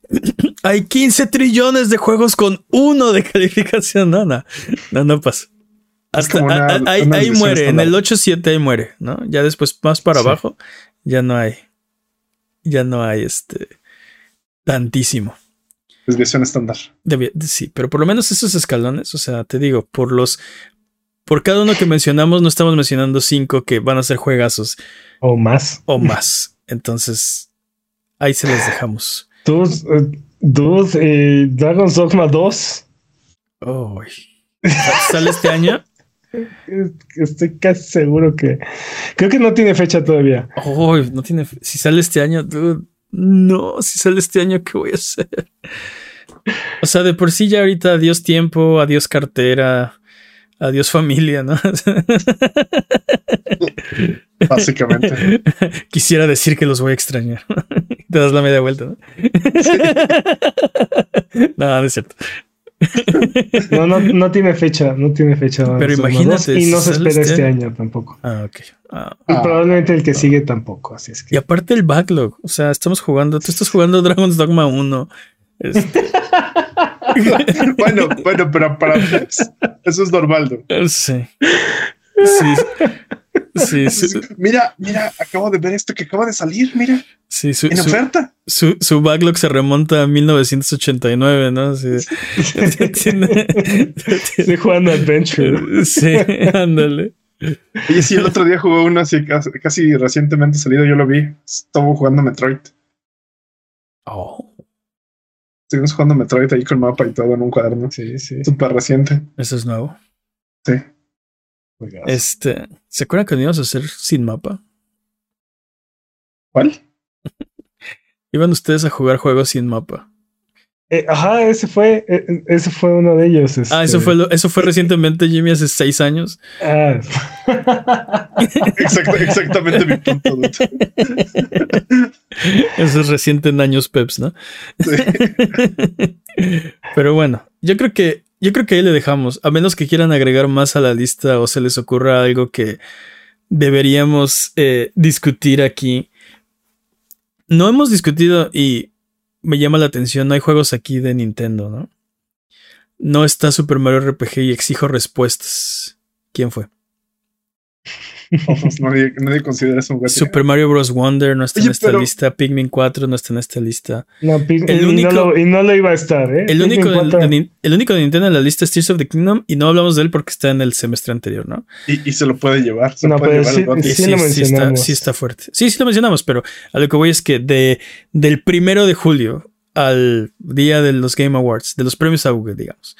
[CLEARS THROAT] hay 15 trillones de juegos con uno de [LAUGHS] calificación. No, no, no, no pasa. Hasta ahí, muere, en el 8-7 ahí muere, ¿no? Ya después más para abajo, ya no hay. Ya no hay este tantísimo. Desviación estándar. sí, pero por lo menos esos escalones, o sea, te digo, por los. Por cada uno que mencionamos, no estamos mencionando cinco que van a ser juegazos. O más. O más. Entonces, ahí se les dejamos. Dude, dude eh, Dragon's Dogma 2. Oh, ¿Sale este año? Estoy casi seguro que. Creo que no tiene fecha todavía. Oh, no tiene. Si sale este año, dude, no. Si sale este año, ¿qué voy a hacer? O sea, de por sí ya ahorita adiós tiempo, adiós cartera, adiós familia, ¿no? [LAUGHS] Básicamente. Quisiera decir que los voy a extrañar. [LAUGHS] Te das la media vuelta, ¿no? [LAUGHS] no, no es cierto. No, no, no tiene fecha, no tiene fecha. Pero imagínate, 2, Y no se espera este año. tampoco. Ah, ok. Ah. Y Ah. probablemente el que sigue tampoco, así es Y que. aparte el backlog, o sea, estamos jugando, tú estás jugando Dragon's Dogma 1. Este, [LAUGHS] bueno, bueno, pero para eso es normal. ¿no? [LAUGHS] sí. Sí. Sí, su, Mira, mira, acabo de ver esto que acaba de salir, mira, sí, su, en su- oferta. su- su backlog se remonta a 1989, ¿no? Sí, [LAUGHS] Tiene- Estoy jugando Adventure. sí, ándale. Y sí, el otro día jugó uno así casi, casi recientemente salido, yo lo vi. Estuvo jugando Metroid. Oh, Estuvimos jugando Metroid ahí con mapa y todo en un cuaderno. Sí, sí. Súper reciente. eso es nuevo. Sí. Juegazo. Este, ¿se acuerdan que íbamos a hacer sin mapa? ¿Cuál? [LAUGHS] Iban ustedes a jugar juegos sin mapa. Eh, ajá, ese fue, eh, eh, ese fue uno de ellos. Ah, este. eso fue, lo- eso fue recientemente, Jimmy, hace seis años. Ah. [LAUGHS] Exacto- exactamente mi punto. dude. [LAUGHS] Eso es reciente en años Peps, ¿no? Sí. Pero bueno, yo creo que yo creo que ahí le dejamos, a menos que quieran agregar más a la lista o se les ocurra algo que deberíamos eh, discutir aquí. No hemos discutido y me llama la atención, no hay juegos aquí de Nintendo, ¿no? No está Super Mario RPG y exijo respuestas. ¿Quién fue? Ojos, [LAUGHS] nadie, nadie considera eso un juguete. Super Mario Bros. Wonder no está en esta pero- lista. Pikmin 4 no está en esta lista. No, Pig- El y no único- lo- y no lo iba a estar, ¿eh? El único, de, 4. de Nin- el único de Nintendo en la lista es Tears of the Kingdom y no hablamos de él porque está en el semestre anterior, ¿no? Y, y se lo puede llevar. Se No, puede llevar sí- Sí lo está, mencionamos. sí está fuerte. Sí, sí lo mencionamos, pero a lo que voy es que de, del primero de julio al día de los Game Awards, de los premios AUG, digamos,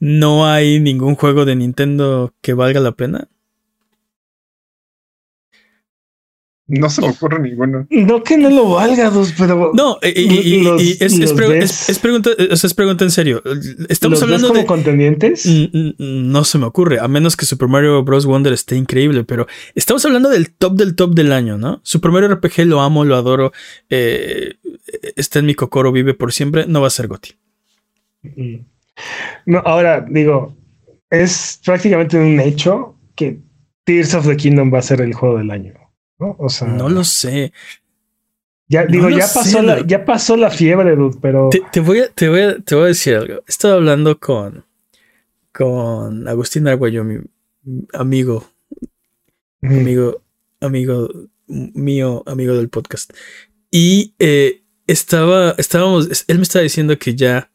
no hay ningún juego de Nintendo que valga la pena. No se me ocurre ninguno. No que no lo valga, dos, pero. No, y, y- y- Los- y es, es ves- es- es pregunta, es en serio. Estamos ¿los ves hablando como de. contendientes? No se me ocurre, a menos que Super Mario Bros. Wonder esté increíble, pero estamos hablando del top del top del año, ¿no? Super Mario RPG lo amo, lo adoro, eh, está en mi cocoro, vive por siempre, no va a ser Goti. Mm. No, ahora digo, es prácticamente un hecho que Tears of the Kingdom va a ser el juego del año. ¿No? O sea, No lo sé. ya no digo, lo ya sé, pasó la, ya pasó la fiebre, dude, pero Te, te voy a, te, voy a, te voy a decir algo. He estado hablando con, con Agustín Arguello, mi amigo, Mm. amigo, amigo mío, amigo del podcast. Y eh, estaba, estábamos, él me estaba diciendo que ya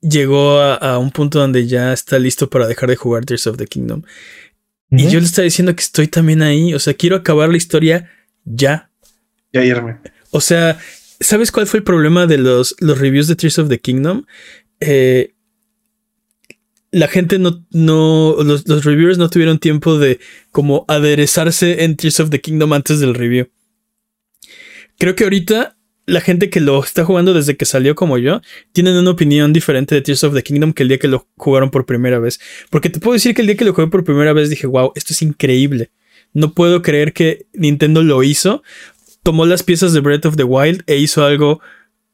llegó a, a un punto donde ya está listo para dejar de jugar Tears of the Kingdom. Y yo le estaba diciendo que estoy también ahí. O sea, quiero acabar la historia ya. Ya irme. O sea, ¿sabes cuál fue el problema de los, los reviews de Tears of the Kingdom? Eh, la gente no, no, los, los reviewers no tuvieron tiempo de como aderezarse en Tears of the Kingdom antes del review. Creo que ahorita la gente que lo está jugando desde que salió como yo, tienen una opinión diferente de Tears of the Kingdom que el día que lo jugaron por primera vez. Porque te puedo decir que el día que lo jugué por primera vez dije, wow, esto es increíble. No puedo creer que Nintendo lo hizo. Tomó las piezas de Breath of the Wild e hizo algo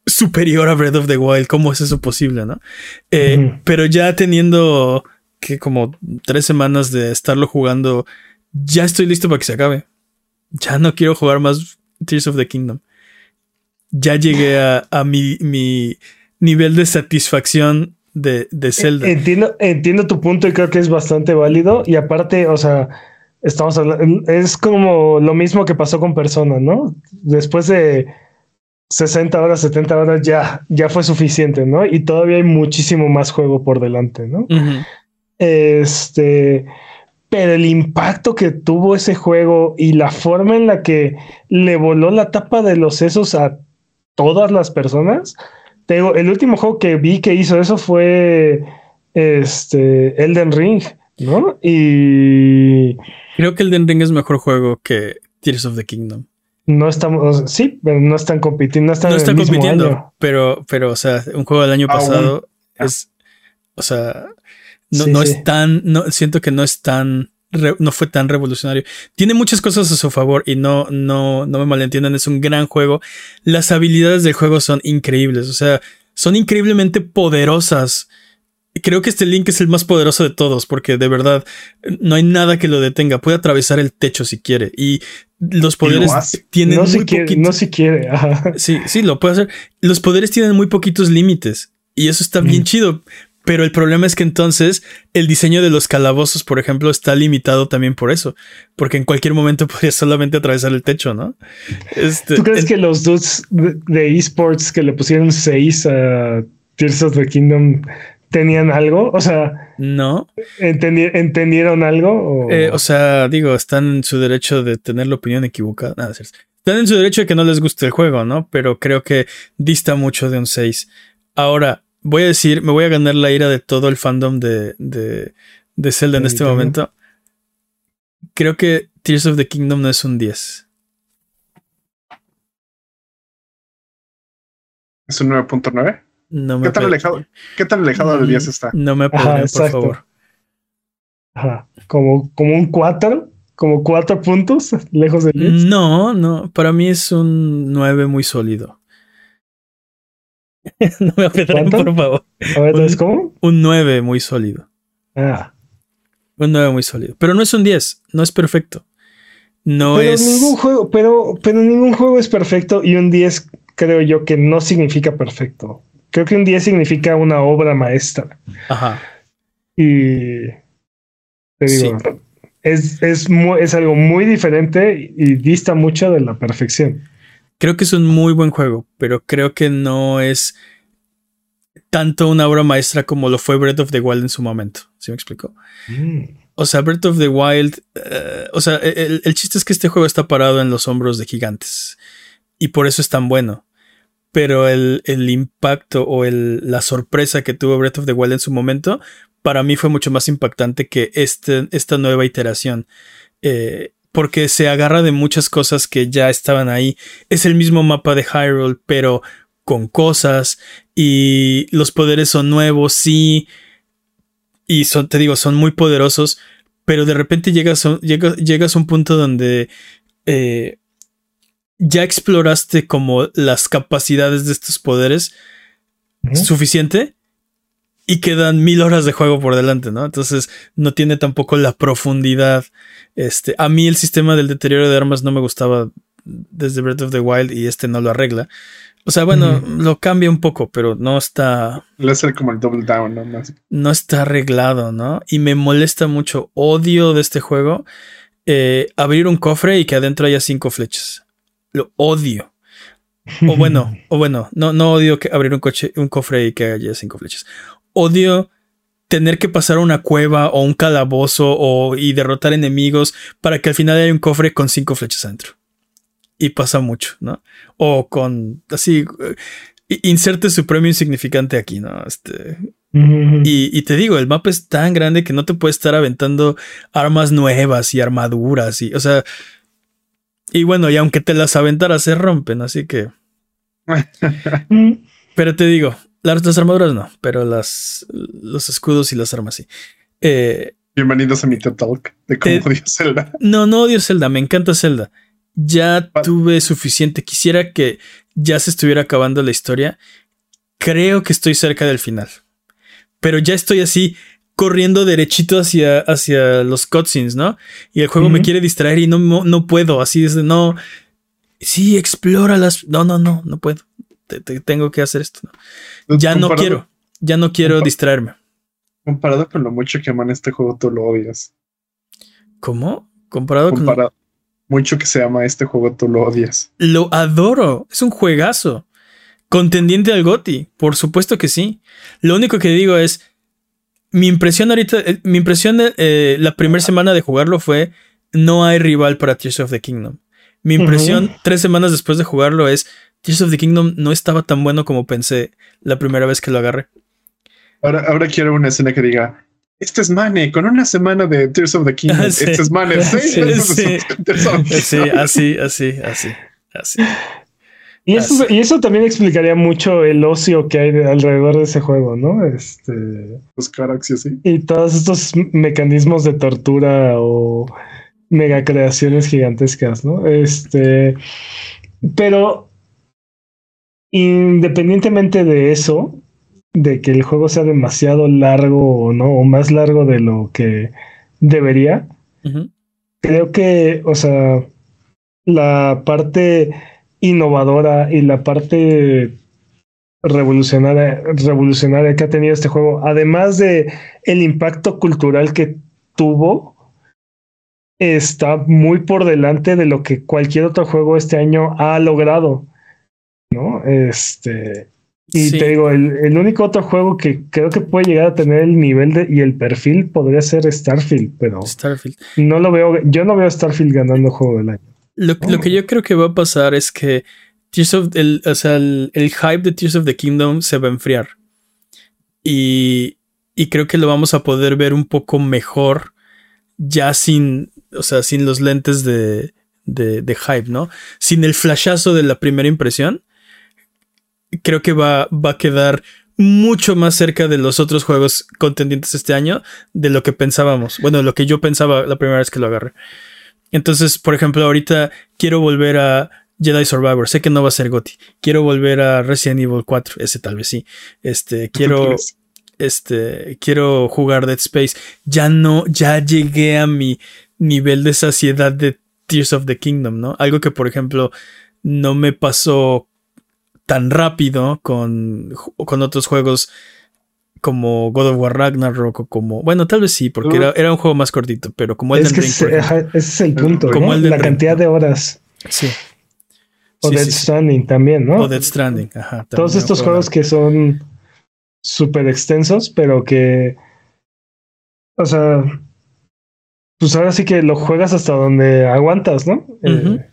superior a Breath of the Wild. ¿Cómo es eso posible, no? Eh. Pero ya teniendo que como tres semanas de estarlo jugando, ya estoy listo para que se acabe. Ya no quiero jugar más Tears of the Kingdom. Ya llegué a, a mi, mi nivel de satisfacción de, de Zelda. Entiendo, entiendo tu punto y creo que es bastante válido. Y aparte, o sea, estamos hablando, es como lo mismo que pasó con Persona, ¿no? Después de 60 horas, 70 horas ya, ya fue suficiente, ¿no? Y todavía hay muchísimo más juego por delante, ¿no? Este, pero el impacto que tuvo ese juego y la forma en la que le voló la tapa de los sesos a todas las personas. Te digo, el último juego que vi que hizo eso fue este Elden Ring, ¿no? Y Creo que Elden Ring es mejor juego que Tears of the Kingdom. no estamos, sí, pero no están compitiendo, no están No en está el mismo compitiendo, año. pero, pero, o sea, un juego del año Aún. pasado Ah. es, o sea, no, Sí, no sí. es tan, no, siento que no es tan, re- no fue tan revolucionario. Tiene muchas cosas a su favor y no, no, no me malentiendan, es un gran juego. Las habilidades del juego son increíbles, o sea, son increíblemente poderosas. Creo que este Link es el más poderoso de todos, porque de verdad no hay nada que lo detenga. Puede atravesar el techo si quiere. Y los poderes tienen no muy si quiere, No si quiere. Ajá. Sí, sí, lo puede hacer. Los poderes tienen muy poquitos límites. Y eso está bien chido. Pero el problema es que entonces el diseño de los calabozos, por ejemplo, está limitado también por eso, porque en cualquier momento [LAUGHS] podría solamente atravesar el techo, ¿no? Este, ¿Tú crees que los dudes de esports que le pusieron 6 a Tears of the Kingdom tenían algo? O sea, no. ¿Entendieron algo? O? Eh, o sea, digo, están en su derecho de tener la opinión equivocada. Nada, están en su derecho de que no les guste el juego, ¿no? Pero creo que dista mucho de un 6. Ahora, voy a decir, me voy a ganar la ira de todo el fandom de, de, de Zelda en este momento. Creo que Tears of the Kingdom no es un 10. ¿Es un 9.9? No ¿Qué, tan alejado, ¿Qué tan alejado del 10 está? No me apoderen, por favor. Ajá. Como, como un 4, como 4 puntos lejos del 10. No, no. Para mí es un 9 muy sólido. [LAUGHS] no me apedren, por favor. A ver, ¿es cómo? Un 9 muy sólido. Ah. Un 9 muy sólido. Pero no es un 10, no es perfecto. No pero es. Ningún juego, pero, pero ningún juego es perfecto y un 10 creo yo que no significa perfecto. Creo que un 10 significa una obra maestra. Ajá. Y te digo, es, es, es algo muy diferente y dista mucho de la perfección. Creo que es un muy buen juego, pero creo que no es tanto una obra maestra como lo fue Breath of the Wild en su momento. ¿Sí me explico? Mm. O sea, Breath of the Wild, eh, o sea, el, chiste es que este juego está parado en los hombros de gigantes y por eso es tan bueno. Pero el, impacto o la sorpresa que tuvo Breath of the Wild en su momento, para mí fue mucho más impactante que este, esta nueva iteración. Eh, porque se agarra de muchas cosas que ya estaban ahí. Es el mismo mapa de Hyrule, pero con cosas y los poderes son nuevos, sí. Y son, te digo, son muy poderosos, pero de repente llegas a, llegas, a un punto donde eh, ya exploraste como las capacidades de estos poderes suficiente y quedan mil horas de juego por delante, ¿no? Entonces no tiene tampoco la profundidad. Este, a mí el sistema del deterioro de armas no me gustaba desde Breath of the Wild y este no lo arregla. O sea, bueno, lo cambia un poco, pero no está. Le hace como el double down, ¿no? No está arreglado, ¿no? Y me molesta mucho. Odio de este juego eh, abrir un cofre y que adentro haya cinco flechas. Lo odio. O bueno, [LAUGHS] o bueno, no, no odio que abrir un, coche, un cofre y que haya cinco flechas odio tener que pasar una cueva o un calabozo o, y derrotar enemigos para que al final haya un cofre con cinco flechas adentro. Y pasa mucho, ¿no? O con así, eh, inserte su premio insignificante aquí, ¿no? Este, y, y, te digo, el mapa es tan grande que no te puede estar aventando armas nuevas y armaduras y, o sea, y bueno, y aunque te las aventaras se rompen, así que... [LAUGHS] Pero te digo, las, armaduras no, pero las, los escudos y las armas sí. Eh, Bienvenidos a mi Talk de cómo odio Zelda. No, no odio Zelda, me encanta Zelda. Ya tuve suficiente. Quisiera que ya se estuviera acabando la historia. Creo que estoy cerca del final. Pero ya estoy así corriendo derechito hacia, hacia los cutscenes, ¿no? Y el juego me quiere distraer y no, no, puedo. Así es de no. Sí, explora las. No, no, no, no puedo tengo que hacer esto. Ya no quiero, ya no quiero distraerme. Comparado con lo mucho que aman este juego, tú lo odias. ¿Cómo? Comparado, con lo... mucho que se ama este juego, tú lo odias. Lo adoro, es un juegazo. Contendiente al GOTI, por supuesto que sí. Lo único que digo es, mi impresión ahorita, eh, mi impresión de eh, la primera semana de jugarlo fue, no hay rival para Tears of the Kingdom. Mi impresión tres semanas después de jugarlo es, Tears of the Kingdom no estaba tan bueno como pensé la primera vez que lo agarré. Ahora, ahora quiero una escena que diga, este es Mane, con una semana de Tears of the Kingdom. [LAUGHS] Este es Mane, [LAUGHS] seis sí, así, así, así, así. Y eso, y eso también explicaría mucho el ocio que hay alrededor de ese juego, ¿no? Este. Los Carax y así. Y todos estos mecanismos de tortura o mega creaciones gigantescas, ¿no? Este. Pero independientemente de eso, de que el juego sea demasiado largo o no, o más largo de lo que debería, creo que, o sea, la parte innovadora y la parte revolucionaria, revolucionaria que ha tenido este juego, además de el impacto cultural que tuvo, está muy por delante de lo que cualquier otro juego este año ha logrado. ¿No? Este. Y te digo, el, único otro juego que creo que puede llegar a tener el nivel de, y el perfil podría ser Starfield, pero Starfield. no lo veo, yo no veo a Starfield ganando juego del año. Lo, que yo creo que va a pasar es que Tears of, el, o sea, el, hype de Tears of the Kingdom se va a enfriar. Y, y creo que lo vamos a poder ver un poco mejor ya sin, o sea, sin los lentes de, de, de hype, ¿no? Sin el flashazo de la primera impresión creo que va, va a quedar mucho más cerca de los otros juegos contendientes este año de lo que pensábamos. Bueno, lo que yo pensaba la primera vez que lo agarré. Entonces, por ejemplo, ahorita quiero volver a Jedi Survivor. Sé que no va a ser Gotti. Quiero volver a Resident Evil 4. Ese tal vez sí. Este, quiero. Este, quiero jugar Dead Space. Ya no, ya llegué a mi nivel de saciedad de Tears of the Kingdom, ¿no? Algo que, por ejemplo, no me pasó tan rápido con, con otros juegos como God of War Ragnarok o como. Bueno, tal vez sí, porque era, era, un juego más cortito, pero como el Ring. ese es el punto, como la cantidad de horas. Sí. O Dead Stranding también, ¿no? O Dead Stranding, ajá. Todos estos juegos que son súper extensos, pero que. O sea. Pues ahora sí que lo juegas hasta donde aguantas, ¿no? Eh,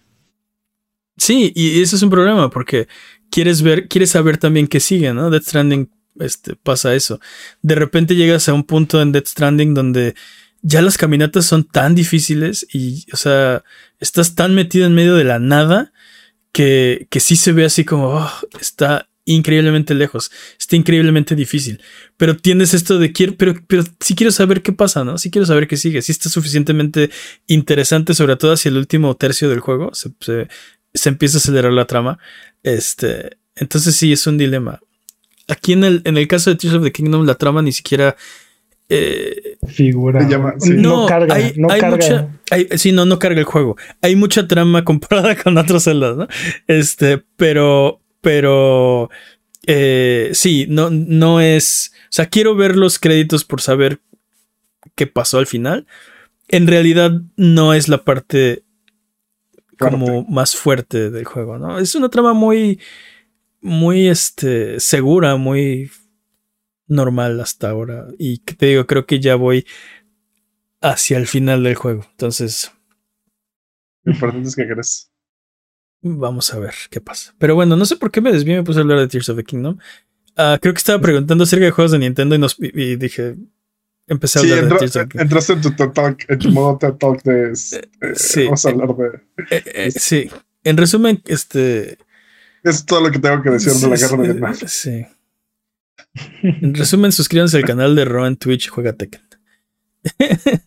sí, y ese es un problema, porque quieres ver, quieres saber también qué sigue, ¿no? Death Stranding este, pasa eso. De repente llegas a un punto en Death Stranding donde ya las caminatas son tan difíciles y, o sea, estás tan metido en medio de la nada que, que sí se ve así como, oh, está increíblemente lejos, está increíblemente difícil. Pero tienes esto de quiero, pero, pero sí quiero saber qué pasa, ¿no? Sí quiero saber qué sigue. Sí está suficientemente interesante, sobre todo hacia el último tercio del juego. Se, se empieza a acelerar la trama. Este, entonces sí, es un dilema. Aquí en el, en el caso de Tears of the Kingdom, la trama ni siquiera... Eh, Figura. No, carga. Hay, no carga. sí, no, no carga el juego. Hay mucha trama comparada [LAUGHS] con otros celdas, ¿no? Este, pero, pero, eh, sí, no, no es. O sea, quiero ver los créditos por saber qué pasó al final. En realidad, no es la parte como más fuerte del juego, ¿no? Es una trama muy, muy, este, segura, muy normal hasta ahora. Y te digo, creo que ya voy hacia el final del juego. Entonces... Lo importante es que crees. Vamos a ver qué pasa. Pero bueno, no sé por qué me desvié me puse a hablar de Tears of the Kingdom. Ah, creo que estaba preguntando acerca de juegos de Nintendo y, nos, y dije, Empecé a hablar de Tears Entraste en tu Talk, en tu modo TED Talk de. Este, sí. Vamos a hablar de. Eh, eh, sí. En resumen, este. Es todo lo que tengo que decir de la guerra de Vietnam. Sí. En resumen, suscríbanse al canal de Ro en Twitch Juega Tekken. [LAUGHS]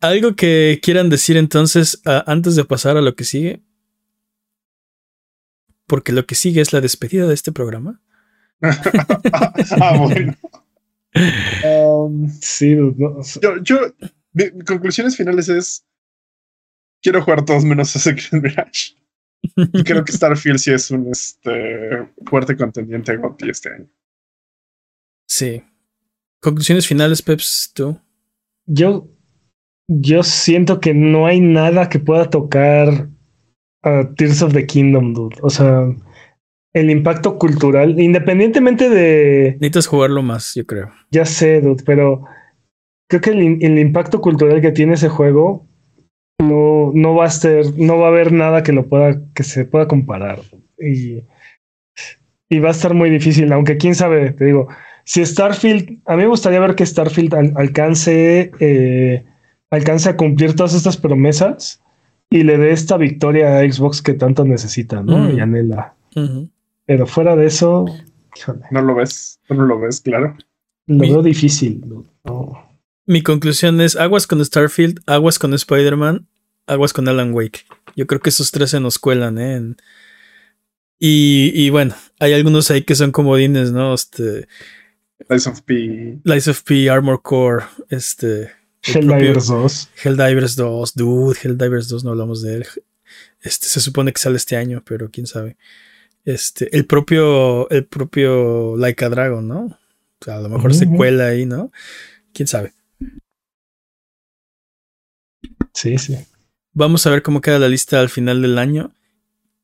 ¿Algo que quieran decir entonces antes de pasar a lo que sigue? Porque lo que sigue es la despedida de este programa. [LAUGHS] ah, bueno. Um, sí, yo, yo mi, conclusiones finales es quiero jugar todos menos a [LAUGHS] Secret Mirage. Y creo que Starfield sí es un este, fuerte contendiente a GOTY este año. Sí. Conclusiones finales, Peps, tú. Yo, yo siento que no hay nada que pueda tocar a Tears of the Kingdom, dude. O sea, el impacto cultural, independientemente de... Necesitas jugarlo más, yo creo. Ya sé, dude, pero creo que el, impacto cultural que tiene ese juego no, no va a ser, no va a haber nada que lo pueda, que se pueda comparar. Y, y va a estar muy difícil, aunque quién sabe, te digo, si Starfield, a mí me gustaría ver que Starfield alcance, eh, alcance a cumplir todas estas promesas y le dé esta victoria a Xbox que tanto necesita, ¿no? Y anhela. Pero fuera de eso, no lo ves, no lo ves, claro. Lo veo difícil. Mi conclusión es aguas con Starfield, aguas con Spider-Man, aguas con Alan Wake. Yo creo que esos tres se nos cuelan, ¿eh? Y, y, bueno, hay algunos ahí que son comodines, ¿no? Este. Lies of P. Lies of P, Armor Core, este. Helldivers 2. Helldivers 2, dude, Helldivers 2, no hablamos de él. Este se supone que sale este año, pero quién sabe. Este, el propio, el propio Laika Dragon, ¿no? O sea, a lo mejor se cuela ahí, ¿no? Quién sabe. Sí, sí. Vamos a ver cómo queda la lista al final del año.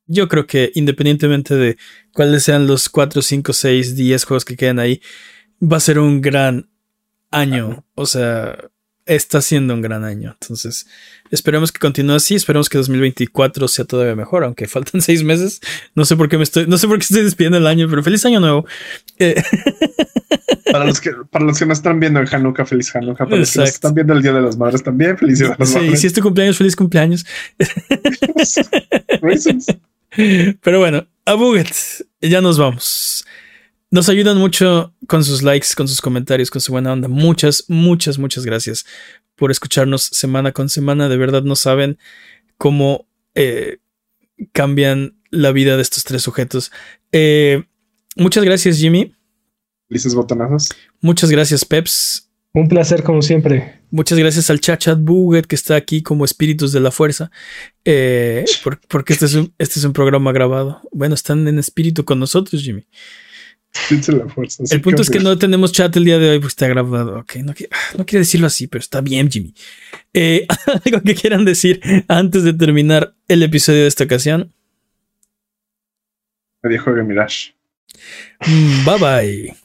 Yo creo que independientemente de cuáles sean los 4, 5, 6, 10 juegos que quedan ahí, va a ser un gran año. O sea, está siendo un gran año. Entonces, esperemos que continúe así. Esperemos que 2024 sea todavía mejor, aunque [LAUGHS] faltan seis meses. No sé por qué me estoy, no sé por qué estoy despidiendo el año, pero feliz año nuevo. Eh, [LAUGHS] para, los que, para los que no están viendo en Hanukkah, feliz Hanukkah. Para los que están viendo el Día de las Madres también, feliz Día de las Madres. Sí, si es tu cumpleaños, feliz cumpleaños. [LAUGHS] pero bueno, a Buget, ya nos vamos. Nos ayudan mucho con sus likes, con sus comentarios, con su buena onda. Muchas, muchas, muchas gracias por escucharnos semana con semana. De verdad no saben cómo eh, cambian la vida de estos tres sujetos. Eh, muchas gracias, Jimmy. Felices botonazos. Muchas gracias, Peps. Un placer, como siempre. Muchas gracias al Chachat Buget que está aquí como espíritus de la fuerza. Eh, porque este es, un, este es un programa grabado. Bueno, están en espíritu con nosotros, Jimmy el punto es que no tenemos chat el día de hoy, pues está grabado. Ok, no, no quiero decirlo así, pero está bien, Jimmy. Eh, [LAUGHS] algo que quieran decir antes de terminar el episodio de esta ocasión. Me dijo que Mirage. Mm, bye bye.